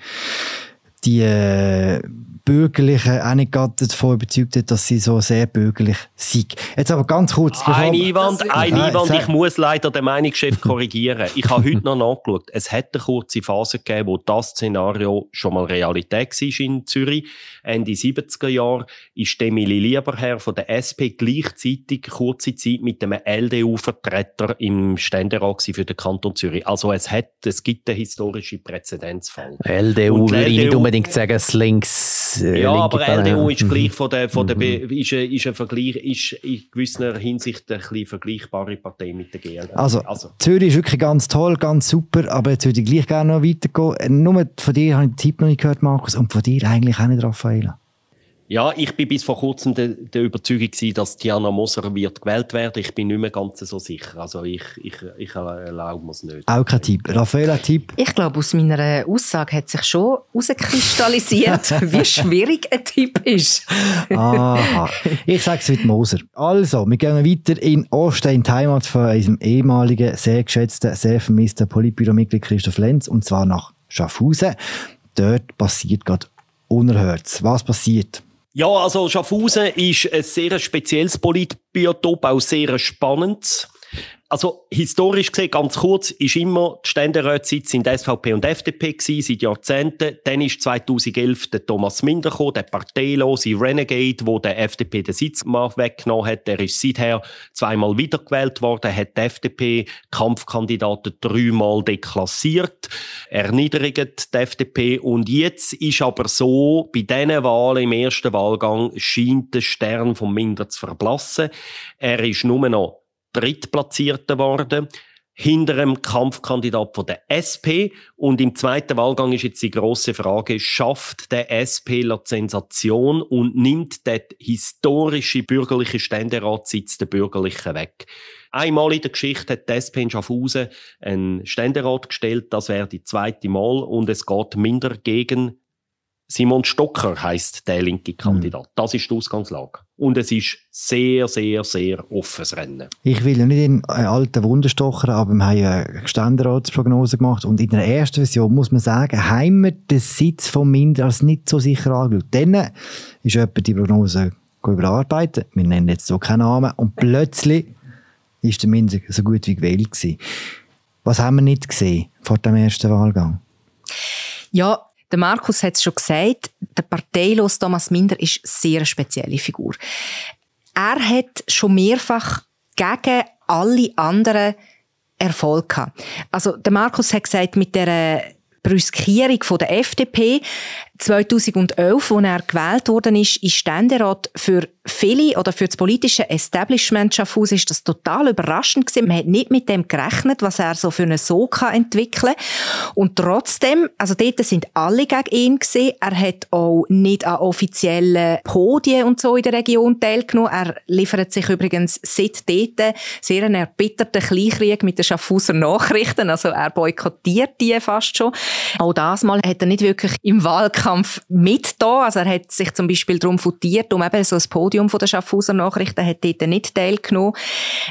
S1: die äh, Bürgerlichen auch nicht gerade davon überzeugt hat, dass sie so sehr bürgerlich sind. Jetzt aber ganz kurz.
S3: Ein Einwand, ein Einwand. Ich muss leider den Meinungschef korrigieren. Ich habe heute noch nachgeschaut. Es hat eine kurze Phase gegeben, wo das Szenario schon mal Realität war in Zürich. Ende 70er Jahre ist Emily Lieberherr von der SP gleichzeitig kurze Zeit mit dem LDU-Vertreter im Ständerat für den Kanton Zürich. Also es hat, es gibt einen historischen Präzedenzfall.
S2: LDU würde ich nicht unbedingt sagen, es links
S3: äh, ja, aber LDU ist gleich von der, von der mhm. ist, ein, ist ein Vergleich, ist in gewisser Hinsicht eine ein vergleichbare Partei mit der GLD.
S1: Also, also, Zürich ist wirklich ganz toll, ganz super, aber jetzt würde ich gleich gerne noch weitergehen. Nur von dir habe ich den Tipp noch nicht gehört, Markus, und von dir eigentlich auch nicht, Raffaella.
S3: Ja, ich bin bis vor kurzem der, der Überzeugung gewesen, dass Diana Moser wird gewählt werden. Ich bin nicht mehr ganz so sicher. Also ich, ich, ich erlaube mir es nicht.
S1: Auch kein Tipp. Raffaella, Tipp?
S4: Ich glaube, aus meiner Aussage hat sich schon herauskristallisiert, wie schwierig ein Tipp ist.
S1: Aha. Ich sage es mit Moser. Also, wir gehen weiter in Osten, in die Heimat von unserem ehemaligen, sehr geschätzten, sehr vermissten Politbüro-Mitglied Christoph Lenz, und zwar nach Schaffhausen. Dort passiert gerade Unerhörtes. Was passiert?
S3: Ja, also Schaffhausen ist ein sehr spezielles Politbiotop, auch sehr spannendes. Also historisch gesehen, ganz kurz, ist immer die Ständeratssitz in der SVP und FDP gewesen, seit Jahrzehnten. Dann ist 2011 der Thomas Minder gekommen, der parteilose Renegade, wo der FDP den Sitz weggenommen hat. Der ist seither zweimal wiedergewählt worden, hat die FDP Kampfkandidaten dreimal deklassiert, erniedrigt die FDP. Und jetzt ist aber so, bei diesen Wahlen im ersten Wahlgang scheint der Stern vom Minder zu verblassen. Er ist nur noch Drittplatzierter geworden. hinter dem Kampfkandidat von der SP. Und im zweiten Wahlgang ist jetzt die große Frage, schafft der SP la Sensation und nimmt der historische bürgerliche Ständeratssitz der Bürgerlichen weg? Einmal in der Geschichte hat die SP in Schaffhausen einen Ständerat gestellt, das wäre die zweite Mal und es geht minder gegen Simon Stocker heißt der linke Kandidat. Mhm. Das ist die Ausgangslage. Und es ist sehr, sehr, sehr offenes Rennen.
S1: Ich will ja nicht in alten Wunderstocher, aber wir haben ja eine Ständeratsprognose gemacht und in der ersten Version muss man sagen, haben wir den Sitz von Minder als nicht so sicher angeschaut. Dann ist jemand die Prognose überarbeitet. Wir nennen jetzt so keinen Namen und plötzlich ist der Minder so gut wie gewählt gewesen. Was haben wir nicht gesehen vor dem ersten Wahlgang?
S4: Ja, der Markus hat es schon gesagt, der parteilos Thomas Minder ist eine sehr spezielle Figur. Er hat schon mehrfach gegen alle anderen Erfolg gehabt. Also der Markus hat gesagt, mit der Brüskierung der FDP 2011, als er gewählt worden ist, ist Ständerat für viele oder für das politische Establishment Schaffhaus ist das total überraschend gewesen. Man hat nicht mit dem gerechnet, was er so für einen Sog entwickeln kann. Und trotzdem, also dort sind alle gegen ihn gewesen. Er hat auch nicht an offiziellen Podien und so in der Region teilgenommen. Er liefert sich übrigens seit dort sehr einen erbitterten Kleinkrieg mit den Schaffhauser Nachrichten. Also er boykottiert die fast schon. Auch das Mal hat er nicht wirklich im Wahlkampf mit da. Also er hat sich zum Beispiel darum futiert, um eben so ein Podium von der Schaffhauser Nachrichten, hat dort nicht teilgenommen.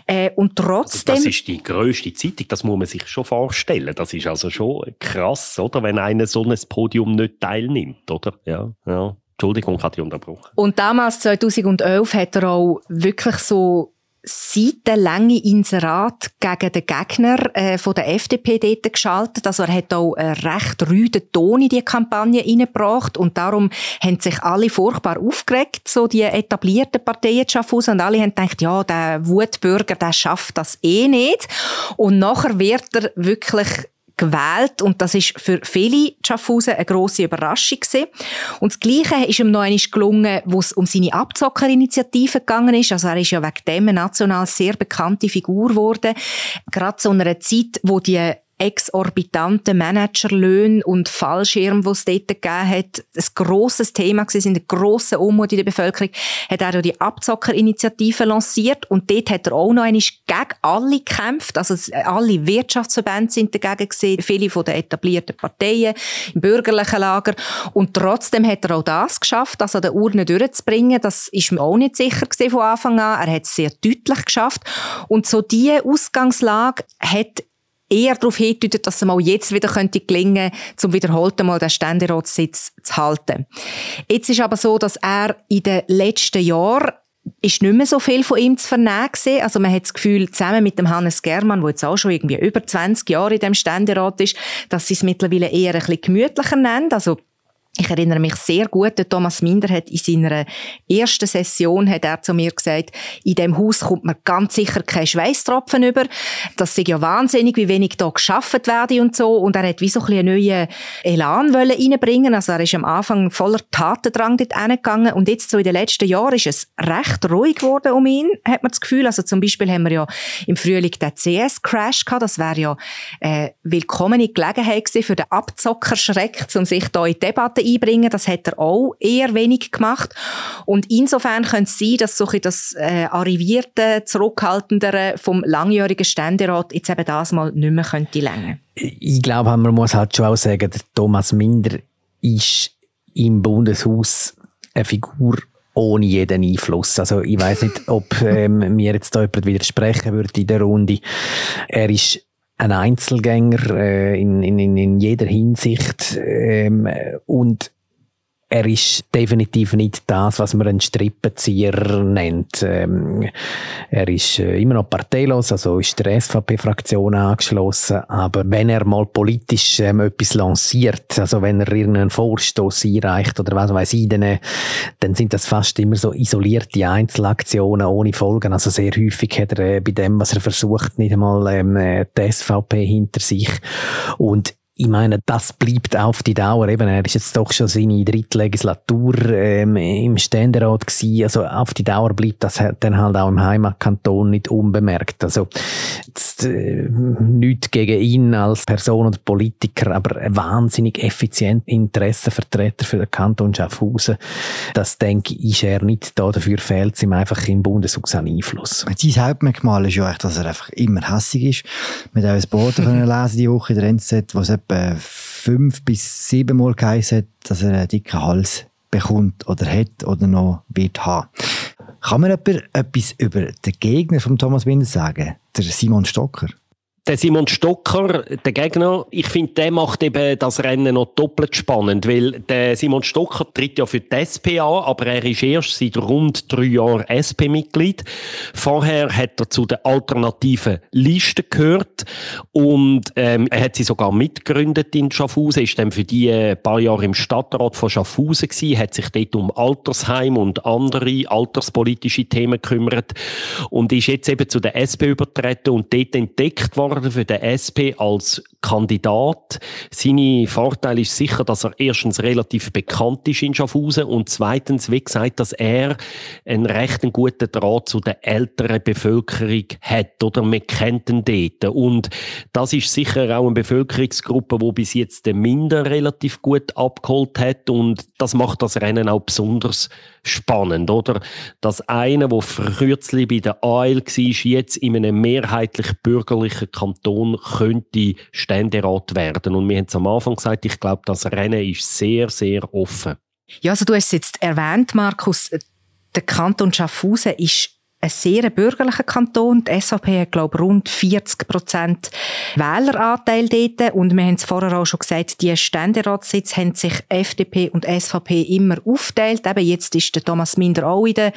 S4: Äh, und trotzdem...
S3: Also das ist die grösste Zeitung, das muss man sich schon vorstellen. Das ist also schon krass, oder? Wenn einer so ein Podium nicht teilnimmt, oder? Ja, ja. Entschuldigung, ich dich unterbrochen.
S4: Und damals, 2011, hat er auch wirklich so seitenlange Inserat gegen den Gegner äh, von der FDP dort geschaltet. Also er hat auch einen recht rüden Ton in die Kampagne hineingebracht und darum haben sich alle furchtbar aufgeregt, so die etablierten Parteien Schaffhausen und alle haben gedacht, ja, der Wutbürger, der schafft das eh nicht. Und nachher wird er wirklich gewählt und das ist für viele Schaffhausen eine grosse Überraschung gewesen. Und das Gleiche ist ihm noch einmal gelungen, wo es um seine Abzockerinitiative gegangen ist. Also er ist ja wegen dem national sehr bekannte Figur geworden. Gerade zu einer Zeit, wo die exorbitanten Managerlöhne und Fallschirm, die es dort gegeben hat, ein grosses Thema gewesen, eine grosse Unmut in der Bevölkerung, hat er ja die Abzockerinitiative lanciert und dort hat er auch noch einmal gegen alle gekämpft, also alle Wirtschaftsverbände sind dagegen gewesen, viele von den etablierten Parteien im bürgerlichen Lager. Und trotzdem hat er auch das geschafft, also der Urne durchzubringen, das ist mir auch nicht sicher gewesen von Anfang an, er hat es sehr deutlich geschafft. Und so diese Ausgangslage hat eher darauf hindeutet, dass es mal jetzt wieder könnte gelingen, zum wiederholten Mal den Ständeratssitz zu halten. Jetzt ist aber so, dass er in den letzten Jahren ist nicht mehr so viel von ihm zu vernehmen gewesen. Also man hat das Gefühl, zusammen mit dem Hannes Germann, der jetzt auch schon irgendwie über 20 Jahre in dem Ständerat ist, dass sie es mittlerweile eher ein bisschen gemütlicher nennen. Also ich erinnere mich sehr gut, der Thomas Minder hat in seiner ersten Session hat er zu mir gesagt, in dem Haus kommt man ganz sicher kein Schweißtropfen über. Das ist ja wahnsinnig, wie wenig da geschafft werde und so. Und er hat wie so ein bisschen einen neuen Elan reinbringen Also er ist am Anfang voller Tatendrang dort hingegangen. Und jetzt so in den letzten Jahren ist es recht ruhig geworden um ihn, hat man das Gefühl. Also zum Beispiel haben wir ja im Frühling den CS-Crash gehabt. Das wäre ja äh, willkommene Gelegenheit gewesen für den Abzockerschreck, um sich da in die Debatte einbringen. Das hat er auch eher wenig gemacht. Und insofern könnte es sein, dass so das äh, arrivierte, zurückhaltendere vom langjährigen Ständerat jetzt eben das mal nicht mehr könnte länger.
S2: Ich glaube, man muss halt schon auch sagen, der Thomas Minder ist im Bundeshaus eine Figur ohne jeden Einfluss. Also ich weiß nicht, ob ähm, mir jetzt da jemand widersprechen würde in der Runde. Er ist ein Einzelgänger äh, in, in, in jeder Hinsicht ähm, und er ist definitiv nicht das, was man einen Strippenzieher nennt. Ähm, er ist äh, immer noch parteilos, also ist der SVP-Fraktion angeschlossen. Aber wenn er mal politisch ähm, etwas lanciert, also wenn er irgendeinen Vorstoß einreicht oder was weiß ich, dann, äh, dann sind das fast immer so isolierte Einzelaktionen ohne Folgen. Also sehr häufig hat er äh, bei dem, was er versucht, nicht einmal ähm, äh, die SVP hinter sich. Und ich meine, das bleibt auf die Dauer. Eben, er ist jetzt doch schon seine dritte Legislatur ähm, im Ständerat gewesen. Also auf die Dauer bleibt das dann halt auch im Heimatkanton nicht unbemerkt. Also jetzt, äh, nichts gegen ihn als Person oder Politiker, aber ein wahnsinnig effizient Interessenvertreter für den Kanton Schaffhausen. Das denke ich, ist er nicht da. Dafür fehlt es ihm einfach im Bundeshaus an Einfluss.
S1: Sein Hauptmerkmal ist ja echt, dass er einfach immer hässig ist. Wir haben ein Boden lesen die Woche in der NZ, wo etwa fünf bis sieben Mal geheißen dass er einen dicken Hals bekommt oder hat oder noch wird haben. Kann man etwas über den Gegner von Thomas Binder sagen? Der Simon Stocker?
S3: Der Simon Stocker, der Gegner, ich finde, der macht eben das Rennen noch doppelt spannend, weil der Simon Stocker tritt ja für die SP an, aber er ist erst seit rund drei Jahren SP-Mitglied. Vorher hat er zu den alternativen Listen gehört und ähm, er hat sie sogar mitgegründet in Schaffhausen, ist dann für die ein äh, paar Jahre im Stadtrat von Schaffhausen gewesen, hat sich dort um Altersheim und andere alterspolitische Themen gekümmert und ist jetzt eben zu der SP übertreten und dort entdeckt worden, worden für den SP als Kandidat. Seine Vorteil ist sicher, dass er erstens relativ bekannt ist in Schaffhausen und zweitens, wie gesagt, dass er einen recht guten Draht zu der älteren Bevölkerung hat oder man kennt ihn dort. Und das ist sicher auch eine Bevölkerungsgruppe, die bis jetzt den Minder relativ gut abgeholt hat und das macht das Rennen auch besonders spannend, oder? Dass einer, der früher bei der AL war, jetzt in einem mehrheitlich bürgerlichen Kanton könnte Ständerat werden. Und wir haben es am Anfang gesagt, ich glaube, das Rennen ist sehr, sehr offen.
S4: Ja, also du hast es jetzt erwähnt, Markus, der Kanton Schaffhausen ist ein sehr bürgerlicher Kanton. Die SVP hat, glaube ich, rund 40 Prozent Wähleranteil dort. Und wir haben es vorher auch schon gesagt, die Ständeratssitze haben sich FDP und SVP immer aufteilt. Eben jetzt ist der Thomas Minder auch in der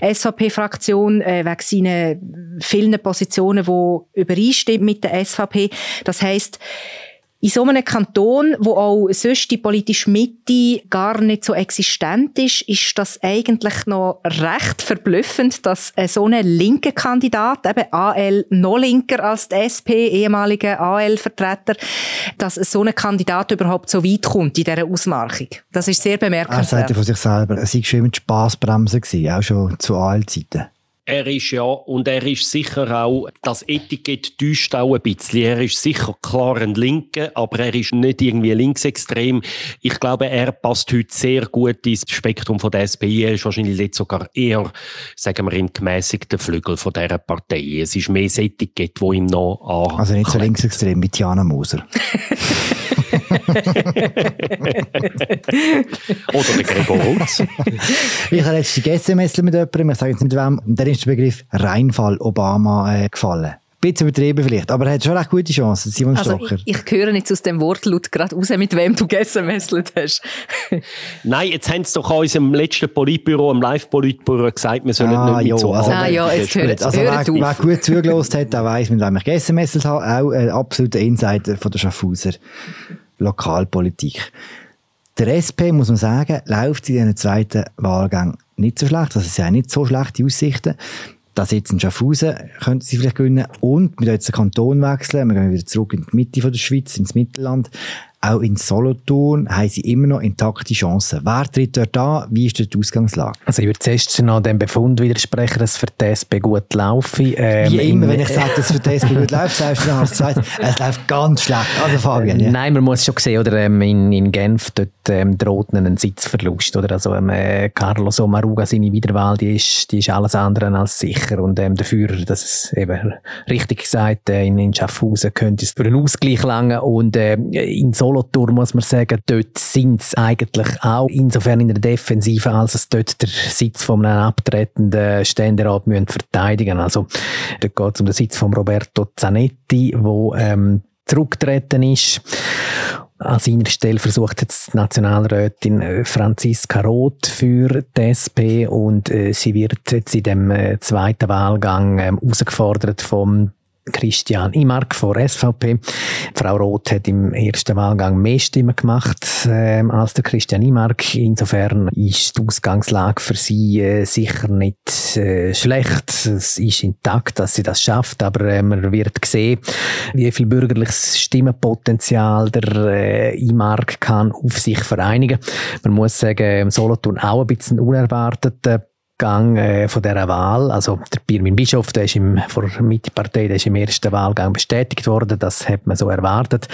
S4: SVP-Fraktion, äh, wegen seinen vielen Positionen, die übereinstimmen mit der SVP. Das heisst, in so einem Kanton, wo auch sonst die politische Mitte gar nicht so existent ist, ist das eigentlich noch recht verblüffend, dass so ein linker Kandidat, eben AL noch linker als die SP, ehemalige AL-Vertreter, dass so ein Kandidat überhaupt so weit kommt in dieser Ausmarchung. Das ist sehr bemerkenswert.
S1: Er sagt von sich selber, es war schon immer die Spassbremse, auch schon zu AL-Zeiten.
S3: Er ist ja, und er ist sicher auch, das Etikett täuscht auch ein bisschen. Er ist sicher klar ein Linker, aber er ist nicht irgendwie linksextrem. Ich glaube, er passt heute sehr gut ins Spektrum von der SP. Er ist wahrscheinlich jetzt sogar eher, sagen wir, im gemäßigten Flügel von dieser Partei. Es ist mehr das Etikett, das ihm noch an.
S1: Also nicht so linksextrem wie Tiana Moser.
S3: Oder der Gregor Rutz.
S1: ich habe letztens SMS mit jemandem, ich sage jetzt nicht wem, und dann ist der Begriff Reinfall Obama äh, gefallen. Ein bisschen übertrieben vielleicht, aber er hat schon recht gute Chancen, Simon
S4: also
S1: Stocker.
S4: Ich, ich höre jetzt aus dem Wortlaut gerade raus, mit wem du gesemesselt hast.
S3: Nein, jetzt haben sie doch an unserem letzten Politbüro, am Live-Politbüro gesagt, wir sollen
S1: ah,
S3: nicht
S1: jo,
S3: mit so
S1: also,
S4: Ah ja, jetzt hört,
S1: also,
S4: hört
S1: wer, wer gut zugelost hat, der weiss, mit wem ich gesemesselt habe. Auch ein absoluter Insider von der Schaffhauser Lokalpolitik. Der SP, muss man sagen, läuft in diesen zweiten Wahlgang nicht so schlecht. Also, sie haben nicht so schlechte Aussichten. Das jetzt in Schaffhausen könnten sie vielleicht gewinnen. Und wir jetzt den Kanton wechseln. Wir gehen wieder zurück in die Mitte von der Schweiz, ins Mittelland. Auch in Solothurn haben sie immer noch intakte Chancen. Wer tritt dort an? Wie ist dort die Ausgangslage?
S2: Also ich würde zuerst noch dem Befund widersprechen, dass es für die SP gut laufe.
S1: Ähm, Wie immer, wenn ich sage, dass es für die SP gut läuft, sagst du dann als zweites, es läuft ganz schlecht. Also Fabian, ja.
S2: Nein, man muss schon sehen, oder ähm, in, in Genf dort ähm, droht einen Sitzverlust. Oder? Also ähm, äh, Carlos Omaruga, seine Wiederwahl, die ist, die ist alles andere als sicher. Und ähm, dafür, dass es eben richtig gesagt, äh, in, in Schaffhausen könnte es für einen Ausgleich langen. Und äh, in so Solothurn muss man sagen, dort sind es eigentlich auch insofern in der Defensive, als es dort der Sitz von einem abtretenden Ständerat müssen verteidigen Also dort geht es um den Sitz von Roberto Zanetti, wo ähm, zurückgetreten ist. An seiner Stelle versucht jetzt die Nationalrätin äh, Franziska Roth für die SP und äh, sie wird jetzt in dem äh, zweiten Wahlgang ähm, herausgefordert vom Christian Imark von SVP. Frau Roth hat im ersten Wahlgang mehr Stimmen gemacht äh, als der Christian Imark. Insofern ist die Ausgangslage für sie äh, sicher nicht äh, schlecht. Es ist intakt, dass sie das schafft, aber äh, man wird sehen, wie viel bürgerliches Stimmenpotenzial der äh, Imark kann auf sich vereinigen. Man muss sagen, Solothurn auch ein bisschen unerwartet Gang äh, von dieser Wahl. Also der Birmin Bischof, der ist im, von der Mitte-Partei, der ist im ersten Wahlgang bestätigt worden. Das hat man so erwartet.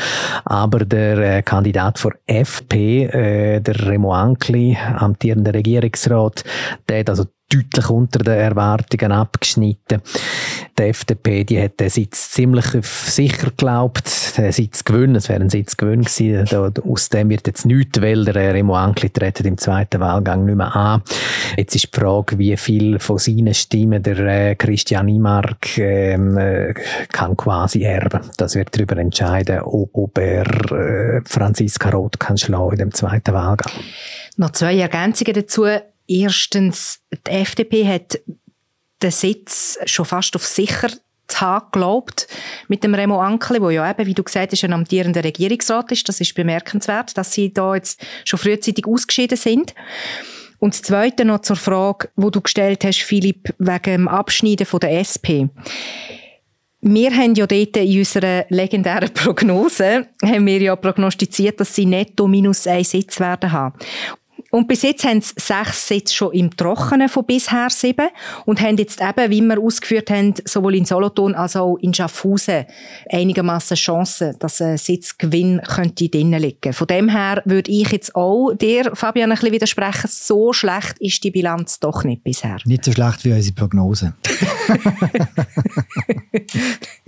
S2: Aber der äh, Kandidat für FP, äh, der Remo Ankli, amtierender Regierungsrat, der hat also deutlich unter den Erwartungen abgeschnitten. Die FDP, die hat den Sitz ziemlich sicher geglaubt, den Sitz gewinnen, es wäre ein Sitz gewinnen gewesen. Da, aus dem wird jetzt nichts, weil der Remo Ankli tritt im zweiten Wahlgang nicht mehr an. Jetzt ist die Frage, wie viel von seinen Stimmen der äh, Christian Imark ähm, äh, kann quasi erben. Das wird darüber entscheiden, ob, ob er äh, Franziska Roth kann schlagen in dem zweiten Wahlgang.
S4: Noch zwei Ergänzungen dazu. Erstens, die FDP hat den Sitz schon fast auf sicher haben geglaubt mit dem Remo Ankle, wo ja eben, wie du gesagt hast, ein amtierender Regierungsrat ist. Das ist bemerkenswert, dass sie da jetzt schon frühzeitig ausgeschieden sind. Und das Zweite noch zur Frage, wo du gestellt hast, Philipp, wegen dem Abschneiden von der SP. Wir haben ja dort in unserer legendären Prognose, haben wir ja prognostiziert, dass sie netto minus einen Sitz werden haben. Und bis jetzt haben sie sechs Sitze schon im Trockenen von bisher sieben und haben jetzt eben, wie wir ausgeführt haben, sowohl in Solothurn als auch in Schaffhausen einigermaßen Chancen, dass ein Sitzgewinn könnte drinnen liegen. Von dem her würde ich jetzt auch dir, Fabian, ein bisschen widersprechen, so schlecht ist die Bilanz doch nicht bisher.
S1: Nicht so schlecht wie unsere Prognose.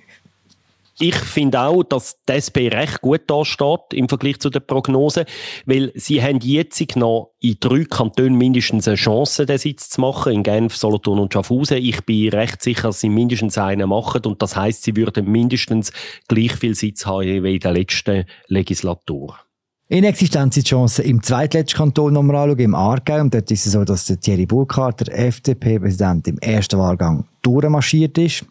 S3: Ich finde auch, dass die SP recht gut da steht im Vergleich zu den Prognosen, weil sie haben jetzt noch in drei Kantonen mindestens eine Chance, den Sitz zu machen, in Genf, Solothurn und Schaffhausen. Ich bin recht sicher, dass sie mindestens einen machen und das heißt, sie würden mindestens gleich viel Sitz haben wie in der letzten Legislatur.
S1: In Existenz sind die Chancen im zweitletzten Kanton nochmal anschauen, im Aargau. Und dort ist es so, dass der Thierry Burkhardt, der FDP-Präsident, im ersten Wahlgang durchmarschiert ist.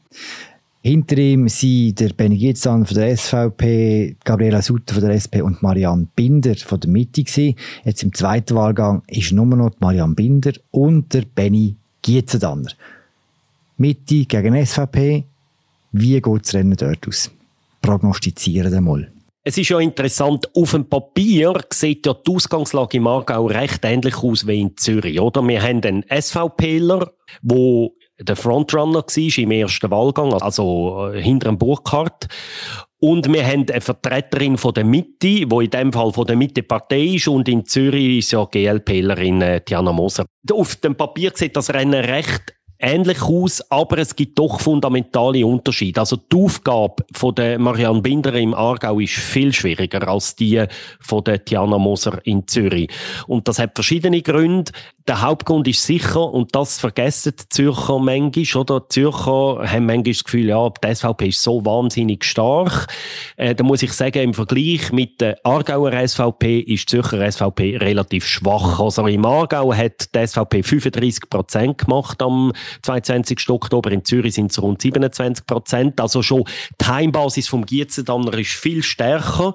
S1: Hinter ihm sind der Benny Gitzan von der SVP, Gabriela Sutter von der SP und Marianne Binder von der Mitte gewesen. Jetzt im zweiten Wahlgang ist nur noch Marianne Binder und der Benny Gietzendanner. Mitte gegen SVP. Wie geht das Rennen dort aus? Prognostizieren wir mal.
S3: Es ist ja interessant, auf dem Papier sieht ja die Ausgangslage im Aargau recht ähnlich aus wie in Zürich, oder? Wir haben einen SVPler, der der Frontrunner war im ersten Wahlgang, also äh, hinter dem Burkhardt. Und wir haben eine Vertreterin von der Mitte, die in dem Fall von der Mitte-Partei ist, und in Zürich ist ja GLPlerin äh, Tiana Moser. Auf dem Papier sieht das Rennen recht ähnlich aus, aber es gibt doch fundamentale Unterschiede. Also die Aufgabe von der Marianne Binder im Aargau ist viel schwieriger als die von der Tiana Moser in Zürich. Und das hat verschiedene Gründe. Der Hauptgrund ist sicher, und das vergessen die Zürcher manchmal, oder? Die Zürcher haben manchmal das Gefühl, ja, die SVP ist so wahnsinnig stark. Äh, da muss ich sagen, im Vergleich mit der Aargauer SVP ist die Zürcher SVP relativ schwach. Also im Aargau hat die SVP 35 Prozent gemacht am 22. Oktober. In Zürich sind es rund 27 Prozent. Also schon die Heimbasis vom Gietzendanner ist viel stärker.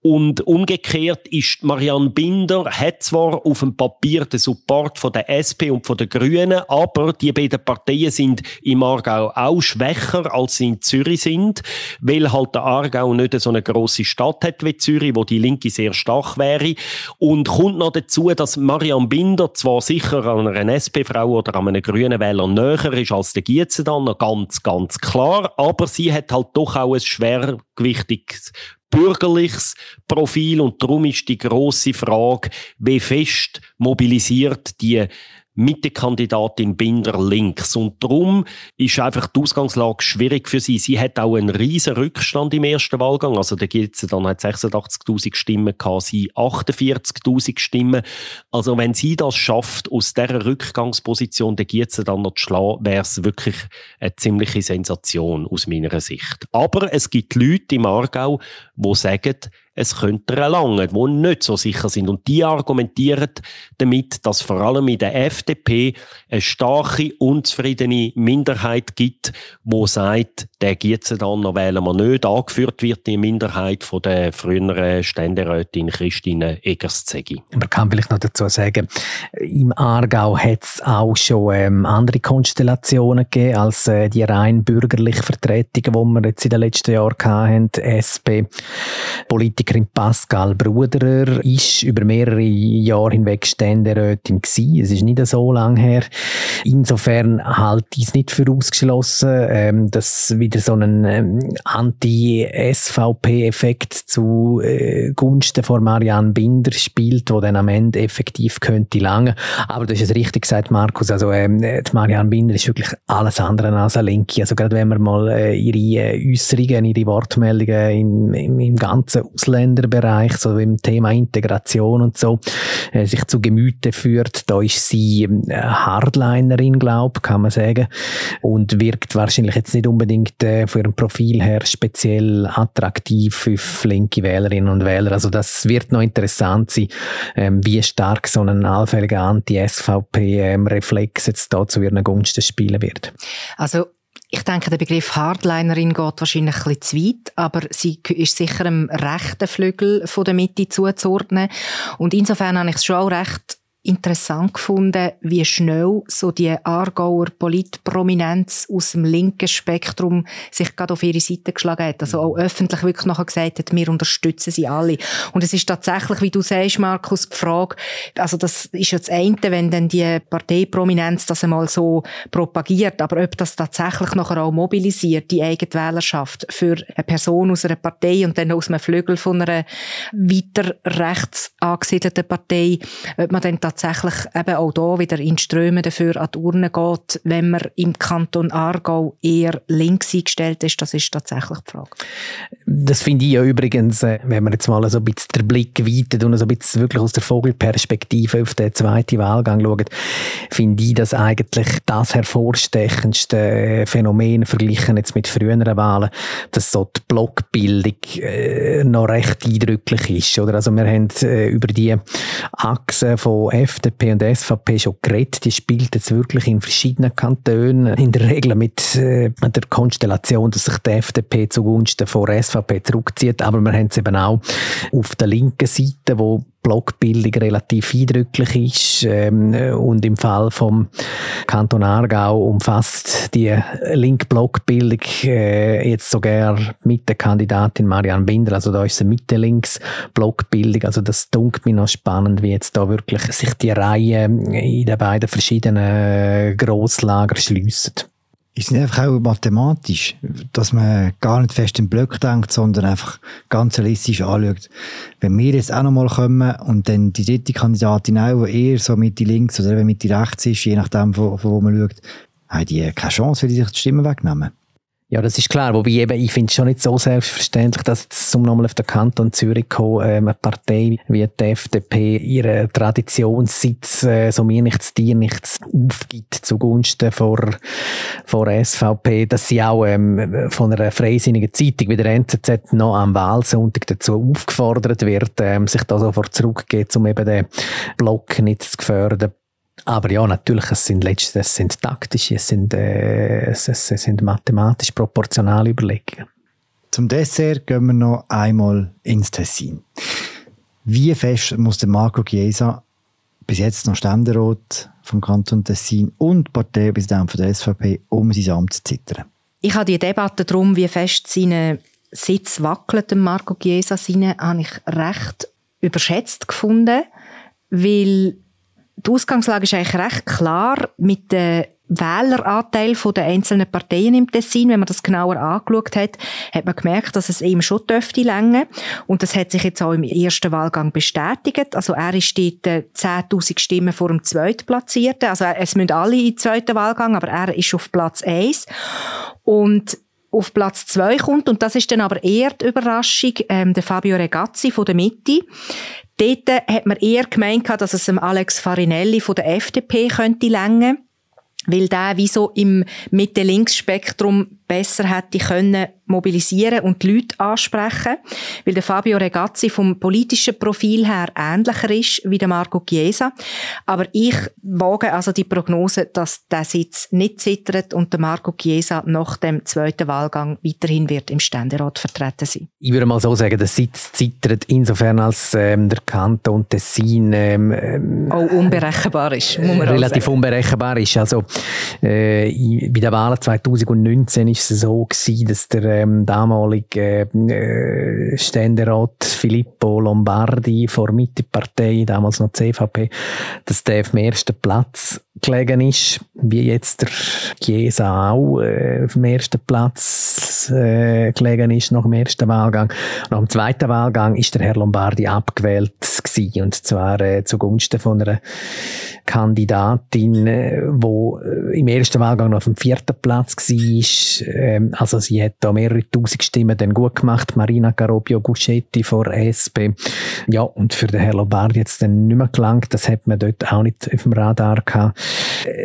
S3: Und umgekehrt ist Marianne Binder, hat zwar auf dem Papier den Support von der SP und von den Grünen, aber die beiden Parteien sind im Aargau auch schwächer, als sie in Zürich sind, weil halt der Aargau nicht so eine grosse Stadt hat wie Zürich, wo die Linke sehr stark wäre. Und kommt noch dazu, dass Marianne Binder zwar sicher an einer SP-Frau oder an einem grünen Wähler näher ist als der Gietze dann, ganz, ganz klar, aber sie hat halt doch auch ein schwergewichtiges bürgerliches Profil. Und darum ist die große Frage, wie fest mobilisiert die Mittekandidatin Binder links. Und darum ist einfach die Ausgangslage schwierig für sie. Sie hat auch einen riesen Rückstand im ersten Wahlgang. Also da gibt es dann hat 86.000 Stimmen gehabt, sie 48.000 Stimmen. Also wenn sie das schafft, aus dieser Rückgangsposition den Gierzen dann noch zu schlagen, wäre es wirklich eine ziemliche Sensation aus meiner Sicht. Aber es gibt Leute im Aargau, die sagen, es könnte erlangen, die nicht so sicher sind. Und die argumentieren damit, dass vor allem in der FDP eine starke, unzufriedene Minderheit gibt, wo sagt, der noch wählen wir nicht. Angeführt wird die Minderheit von der früheren Ständerätin Christine Eggerszegi.
S2: Man kann vielleicht noch dazu sagen, im Aargau hat es auch schon ähm, andere Konstellationen gegeben als äh, die rein bürgerliche Vertretung, die wir jetzt in den letzten Jahren hatten. SP Politikerin Pascal Bruderer ist über mehrere Jahre hinweg Ständerätin gewesen. Es ist nicht so lange her. Insofern halte ich es nicht für ausgeschlossen, ähm, dass wieder so ein ähm, Anti-SVP-Effekt zu äh, Gunsten von Marianne Binder spielt, wo dann am Ende effektiv könnte lange. Aber du hast es richtig gesagt, Markus. Also ähm, die Marianne Binder ist wirklich alles andere als eine Linke. Also gerade wenn man mal äh, ihre äh, Äußerungen, ihre Wortmeldungen im, im, im ganzen Ausländerbereich, so im Thema Integration und so, äh, sich zu Gemüte führt, da ist sie äh, Hardlinerin, glaube kann man sagen, und wirkt wahrscheinlich jetzt nicht unbedingt äh, für ein Profil her speziell attraktiv für linke Wählerinnen und Wähler. Also das wird noch interessant sein, ähm, wie stark so ein allfälliger Anti-SVP-Reflex ähm, jetzt da zu ihren Gunsten spielen wird.
S4: Also ich denke, der Begriff Hardlinerin geht wahrscheinlich ein bisschen zu weit, aber sie ist sicher im rechten Flügel von der Mitte zuzuordnen. Und insofern habe ich es schon auch recht interessant gefunden, wie schnell so die Aargauer Politprominenz aus dem linken Spektrum sich gerade auf ihre Seite geschlagen hat. Also auch öffentlich wirklich nachher gesagt hat, wir unterstützen sie alle. Und es ist tatsächlich, wie du sagst, Markus, die Frage, also das ist ja das eine, wenn dann die Parteiprominenz das einmal so propagiert, aber ob das tatsächlich nachher auch mobilisiert, die eigene Wählerschaft für eine Person aus einer Partei und dann aus einem Flügel von einer weiter rechts angesiedelten Partei, ob man dann tatsächlich eben auch da wieder in Strömen dafür an die Urne geht, wenn man im Kanton Aargau eher links eingestellt ist, das ist tatsächlich die Frage.
S2: Das finde ich ja übrigens, äh, wenn man jetzt mal so ein bisschen den Blick weitet und so ein bisschen wirklich aus der Vogelperspektive auf den zweiten Wahlgang schaut, finde ich das eigentlich das hervorstechendste Phänomen verglichen jetzt mit früheren Wahlen, dass so die Blockbildung äh, noch recht eindrücklich ist. Oder? Also wir haben äh, über die Achse von FDP und SVP schon geredet. Die spielt jetzt wirklich in verschiedenen Kantonen. In der Regel mit äh, der Konstellation, dass sich die FDP zugunsten von SVP zurückzieht. Aber wir haben es eben auch auf der linken Seite, wo Blockbildung relativ eindrücklich ist. Ähm, und im Fall vom Kanton Aargau umfasst die Link-Blockbildung äh, jetzt sogar mit der Kandidatin Marianne Binder. Also da ist eine Mitte-Links-Blockbildung. Also das dunkelt mir noch spannend, wie jetzt da wirklich sich die Reihe in den beiden verschiedenen Grosslager schliessen
S1: ist nicht einfach auch mathematisch, dass man gar nicht fest im Block denkt, sondern einfach ganz realistisch anschaut. Wenn wir jetzt auch nochmal kommen und dann die dritte Kandidatin auch, die eher so Mitte links oder eben Mitte rechts ist, je nachdem, von, von wo man schaut, haben die keine Chance, weil die sich die Stimmen wegnehmen.
S2: Ja, das ist klar. Wobei eben, ich finde es schon nicht so selbstverständlich, dass jetzt zum nochmal auf den Kanton Zürich kommen, äh, eine Partei wie die FDP ihren Traditionssitz, äh, so mir nichts, dir nichts, aufgibt zugunsten vor, vor SVP, dass sie auch ähm, von einer freisinnigen Zeitung wie der NZZ noch am Wahlsonntag dazu aufgefordert wird, ähm, sich da sofort zurückzugehen, um eben den Block nicht zu gefährden. Aber ja, natürlich, es sind letztlich, es sind taktische, es sind, äh, es, es sind mathematisch proportionale Überlegungen.
S1: Zum Dessert gehen wir noch einmal ins Tessin. Wie fest muss der Marco Chiesa, bis jetzt noch Ständerat vom Kanton Tessin und Parteipräsident von der SVP, um sein Amt zu zittern?
S4: Ich habe die Debatte darum, wie fest seine Sitz wackelt, Marco Chiesa, seine, habe ich recht überschätzt gefunden, weil die Ausgangslage ist eigentlich recht klar mit dem Wähleranteil der einzelnen Parteien im Tessin. Wenn man das genauer angeschaut hat, hat man gemerkt, dass es ihm schon dürfte länger. Und das hat sich jetzt auch im ersten Wahlgang bestätigt. Also er ist dort 10.000 Stimmen vor dem Zweitplatzierten. Also es müssen alle den zweiten Wahlgang, aber er ist auf Platz 1. Und auf Platz 2 kommt, und das ist dann aber eher die Überraschung, ähm, der Fabio Regazzi von der Mitte. Dort hat man eher gemeint, dass es Alex Farinelli von der FDP könnte länger weil der wie so im Mitte-Links-Spektrum besser hätte können mobilisieren und die Leute ansprechen, weil der Fabio Regazzi vom politischen Profil her ähnlicher ist wie der Marco Chiesa. Aber ich wage also die Prognose, dass der Sitz nicht zittert und der Marco Chiesa nach dem zweiten Wahlgang weiterhin wird im Ständerat vertreten sein.
S2: Ich würde mal so sagen, der Sitz zittert insofern, als ähm, der Kanton Tessin ähm,
S4: ähm, auch unberechenbar ist,
S2: muss man relativ unberechenbar ist. Also äh, bei der Wahl 2019 ist es so gewesen, dass der ähm, damalige äh, Ständerat Filippo Lombardi vor Mitte-Partei, damals noch CVP, dass der auf dem ersten Platz gelegen ist, wie jetzt der Chiesa auch äh, auf dem ersten Platz äh, gelegen ist nach dem ersten Wahlgang. Nach dem zweiten Wahlgang ist der Herr Lombardi abgewählt gewesen, und zwar äh, zugunsten von einer Kandidatin, äh, wo äh, im ersten Wahlgang noch auf dem vierten Platz war. Ähm, also sie hat da mehrere tausend Stimmen dann gut gemacht. Marina Carobio Guschetti vor SP. Ja, und für den Herrn Lombardi jetzt dann nicht mehr gelangt. Das hat man dort auch nicht auf dem Radar gehabt.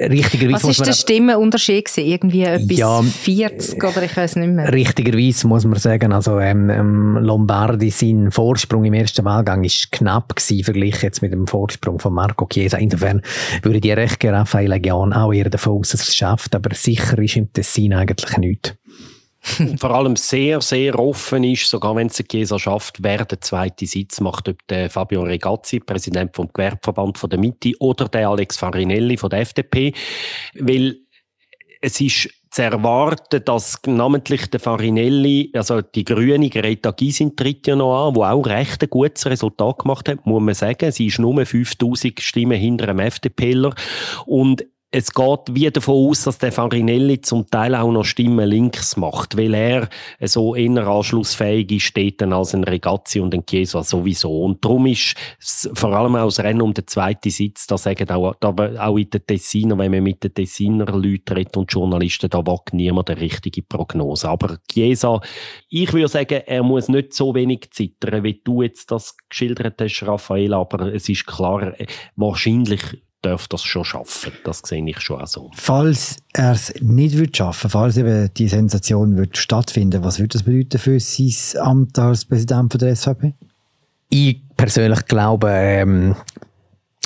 S4: Richtigerweise Was ist der Stimmenunterschied gewesen? Irgendwie etwas ja, 40 oder ich weiß nicht mehr.
S2: Richtigerweise muss man sagen, also ähm, ähm, Lombardi, sein Vorsprung im ersten Wahlgang ist knapp gewesen, verglichen jetzt mit dem Vorsprung von Marco Chiesa. Insofern würde ich recht gerne Raffaele Gian auch eher davon aus, dass es schafft, aber sicher ist im Tessin eigentlich nichts.
S3: Vor allem sehr, sehr offen ist, sogar wenn es der Chiesa schafft, wer der zweite Sitz macht, ob der Fabio Regazzi, Präsident vom Gewerbeverband von der Mitte, oder der Alex Farinelli von der FDP. Weil es ist zu erwarten, dass namentlich der Farinelli, also die grüne Greta Gysin tritt ja noch an, wo auch recht ein gutes Resultat gemacht hat, muss man sagen. Sie ist nur 5000 Stimmen hinter einem FDPler und es geht wie davon aus, dass der Farinelli zum Teil auch noch Stimmen links macht, weil er so eher anschlussfähig ist als ein Regazzi und ein Chiesa sowieso. Und darum ist vor allem auch das Rennen um den zweiten Sitz, da sagen auch, da, auch in den Tessiner, wenn man mit den Tessiner Leuten redet und Journalisten, da wagt niemand eine richtige Prognose. Aber Chiesa, ich würde sagen, er muss nicht so wenig zittern, wie du jetzt das geschildert hast, Raphael, aber es ist klar, wahrscheinlich darf das schon schaffen. Das sehe ich schon auch so.
S1: Falls er es nicht wird schaffen, falls eben die Sensation wird stattfinden, was würde das bedeuten für sein Amt als Präsident der SVP?
S2: Ich persönlich glaube, ähm,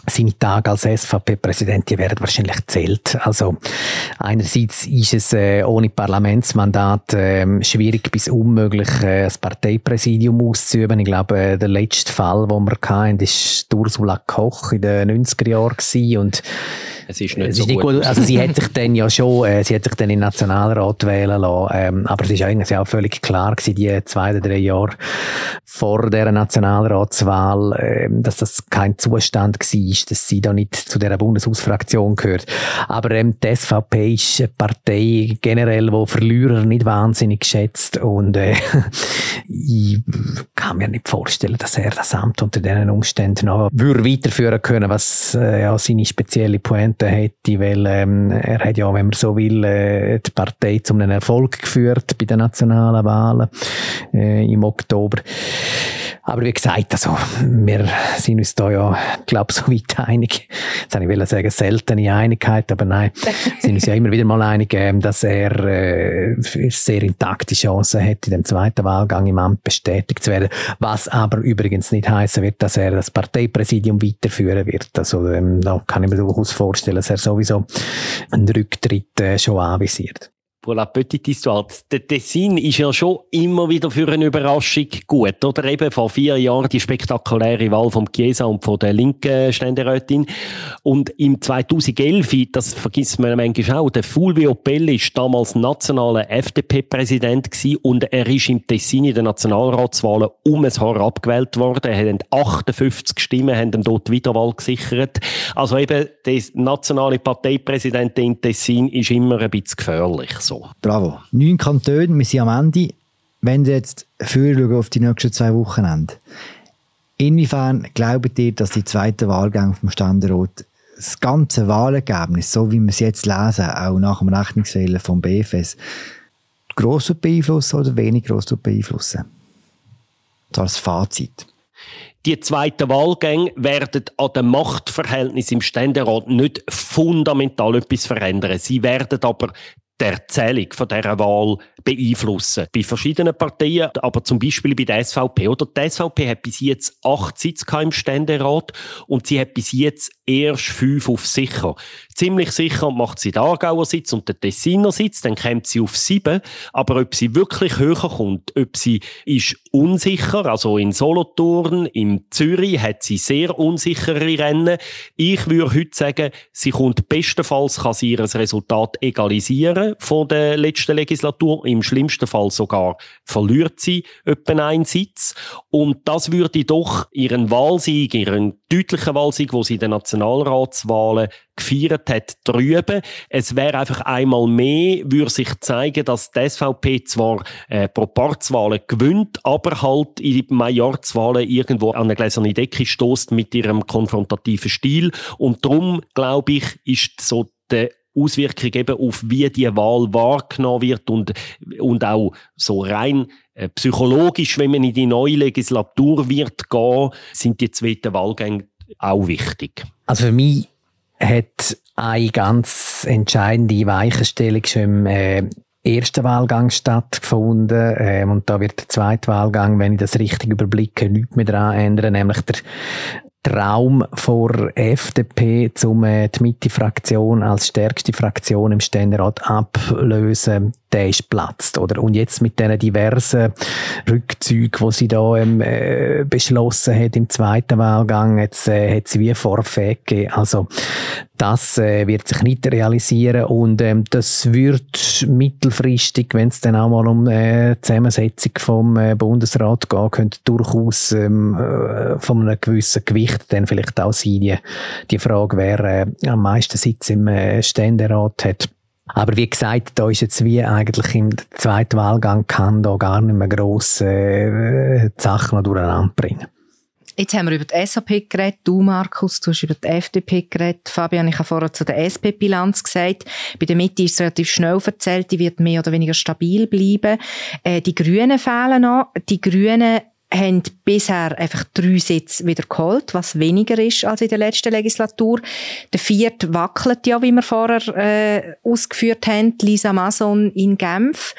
S2: seine Tage als SVP-Präsident, werden wahrscheinlich zählt. Also einerseits ist es äh, ohne Parlamentsmandat äh, schwierig bis unmöglich, äh, das Parteipräsidium auszuüben. Ich glaube, äh, der letzte Fall, den wir hatten, war Ursula Koch in den 90er Jahren und
S3: es ist nicht es so ist nicht gut. gut.
S2: Also sie hat sich dann ja schon, äh, sie hat sich dann in den Nationalrat wählen lassen, ähm, aber es ist eigentlich auch völlig klar gewesen, die zwei oder drei Jahre vor der Nationalratswahl, äh, dass das kein Zustand war, dass sie da nicht zu der Bundeshausfraktion gehört. Aber ähm, die SVP ist eine Partei generell, wo Verlierer nicht wahnsinnig schätzt und äh, ich kann mir nicht vorstellen, dass er das Amt unter diesen Umständen noch würde weiterführen können, was äh, ja seine spezielle Pointe Argumente hätte, weil ähm, er hat ja, wenn man so will, äh, die Partei zu einem Erfolg geführt bei den nationalen Wahlen äh, im Oktober. Aber wie gesagt, also, wir sind uns da ja, glaube so weit einig. Jetzt habe ich sagen, seltene Einigkeit, aber nein, sind uns ja immer wieder mal einig, dass er äh, sehr intakte Chancen hat, in dem zweiten Wahlgang im Amt bestätigt zu werden. Was aber übrigens nicht heißen wird, dass er das Parteipräsidium weiterführen wird. Also ähm, da kann ich mir durchaus vorstellen, dass er sowieso einen Rücktritt äh, schon anvisiert
S3: la petite histoire. Der Tessin ist ja schon immer wieder für eine Überraschung gut, oder? Eben vor vier Jahren die spektakuläre Wahl vom Chiesa und von der linken Ständerätin. Und im 2011, das vergisst man manchmal auch, der Fulvio Pelli ist damals nationaler FDP-Präsident und er ist im Tessin in den Nationalratswahlen um ein Haar abgewählt worden. Er hat 58 Stimmen, haben ihm dort Wiederwahl gesichert. Also eben, der nationale Parteipräsident in Tessin ist immer ein bisschen gefährlich, so.
S1: Bravo. Neun Kantone, wir sind am Ende. Wenn wir jetzt führen auf die nächsten zwei Wochenende, inwiefern glaubt ihr, dass die zweite Wahlgang vom Ständerat das ganze Wahlergebnis, so wie wir es jetzt lesen, auch nach dem Rechnungsfehler vom BFS, gross beeinflussen oder wenig gross beeinflussen? Das als Fazit.
S3: Die zweiten Wahlgänge werden an dem Machtverhältnis im Ständerat nicht fundamental etwas verändern. Sie werden aber die Erzählung von dieser Wahl beeinflussen. Bei verschiedenen Parteien, aber zum Beispiel bei der SVP. Oder die SVP hat bis jetzt acht Sitze im Ständerat und sie hat bis jetzt erst fünf auf sicher. Ziemlich sicher macht sie den Aargauer Sitz und den Tessiner Sitz, dann kommt sie auf sieben. Aber ob sie wirklich höher kommt, ob sie ist unsicher, also in Solothurn, in Zürich hat sie sehr unsichere Rennen. Ich würde heute sagen, sie kommt bestenfalls, kann sie ihr Resultat egalisieren von der letzten Legislatur. Im schlimmsten Fall sogar verliert sie etwa einen Sitz. Und das würde doch ihren Wahlsieg, ihren deutlichen Wahlsieg, wo sie in den Nationalratswahlen gefeiert hat, drüben. Es wäre einfach einmal mehr, würde sich zeigen, dass die SVP zwar äh, Propartswahlen gewinnt, aber halt in den Majorzwahlen irgendwo an eine gläserne Decke stößt mit ihrem konfrontativen Stil. Und darum, glaube ich, ist so der Auswirkung eben auf wie die Wahl wahrgenommen wird und, und auch so rein äh, psychologisch, wenn man in die neue Legislatur wird gehen, sind die zweiten Wahlgänge auch wichtig.
S2: Also für mich hat eine ganz entscheidende Weichenstellung schon im äh, ersten Wahlgang stattgefunden. Ähm, und da wird der zweite Wahlgang, wenn ich das richtig überblicke, nichts mehr daran ändern, nämlich der Traum vor FDP, um äh, die Mitte-Fraktion als stärkste Fraktion im Ständerat ablösen, der ist platzt, oder? Und jetzt mit diesen diversen Rückzügen, die sie da ähm, äh, beschlossen hat im zweiten Wahlgang, jetzt äh, hat sie wie Vorfälle gegeben. Also das äh, wird sich nicht realisieren und ähm, das wird mittelfristig, wenn es dann auch mal um äh, die Zusammensetzung vom äh, Bundesrat geht, könnte durchaus ähm, äh, von einem gewissen Gewicht dann vielleicht auch sein, die, die Frage, wer äh, am meisten Sitz im äh, Ständerat hat. Aber wie gesagt, da ist jetzt wie eigentlich im zweiten Wahlgang kann da gar nicht mehr grosse äh, Sachen noch durcheinander bringen.
S4: Jetzt haben wir über die SAP geredet, du Markus, du hast über die FDP geredet. Fabian, ich habe vorher zu der SP-Bilanz gesagt, bei der Mitte ist es relativ schnell erzählt, die wird mehr oder weniger stabil bleiben. Äh, die Grünen fehlen noch. Die Grünen haben bisher einfach drei Sitze wieder geholt, was weniger ist als in der letzten Legislatur. Der vierte wackelt ja, wie wir vorher äh, ausgeführt haben, Lisa Mason in Genf.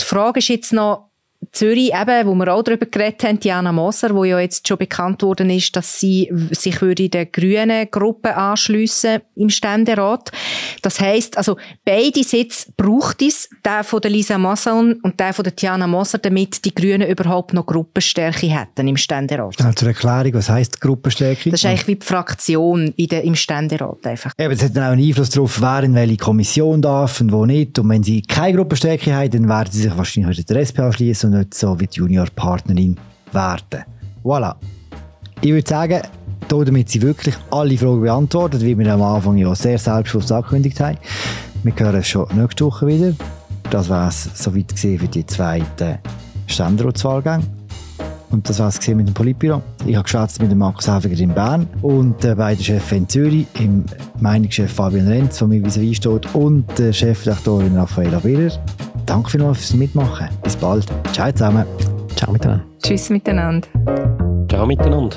S4: Die Frage ist jetzt noch, Zürich, eben, wo wir auch darüber geredet haben, Diana Moser, wo ja jetzt schon bekannt worden ist, dass sie sich würde der grünen Gruppe anschliessen im Ständerat. Das heißt, also beide Sitze braucht es, der von der Lisa Moser und der von der Diana Moser, damit die Grünen überhaupt noch Gruppenstärke hätten im Ständerat.
S1: Schnell zur Erklärung, was heisst Gruppenstärke?
S4: Das ist eigentlich wie die Fraktion in der, im Ständerat einfach.
S1: Eben, es hat dann auch einen Einfluss darauf, wer in welche Kommission darf und wo nicht. Und wenn sie keine Gruppenstärke haben, dann werden sie sich wahrscheinlich heute der SP anschließen und nicht so wie die Juniorpartnerin werden. Voilà. Ich würde sagen, damit sind wirklich alle Fragen beantwortet, wie wir am Anfang ja sehr selbstbewusst angekündigt haben. Wir hören schon nächste Woche wieder. Das war es soweit für die zweite Ständeratswahlgänge. Und das war es mit dem Politbüro. Ich habe geschwätzt mit dem Markus Häfiger in Bern und äh, beiden Chefs in Zürich, im Meinungschef Fabian Renz, der mir vis-à-vis und der Chefredaktorin Raffaella Birrer. Danke vielmals fürs Mitmachen. Bis bald. Ciao zusammen.
S2: Ciao miteinander.
S4: Tschüss miteinander.
S3: Ciao miteinander.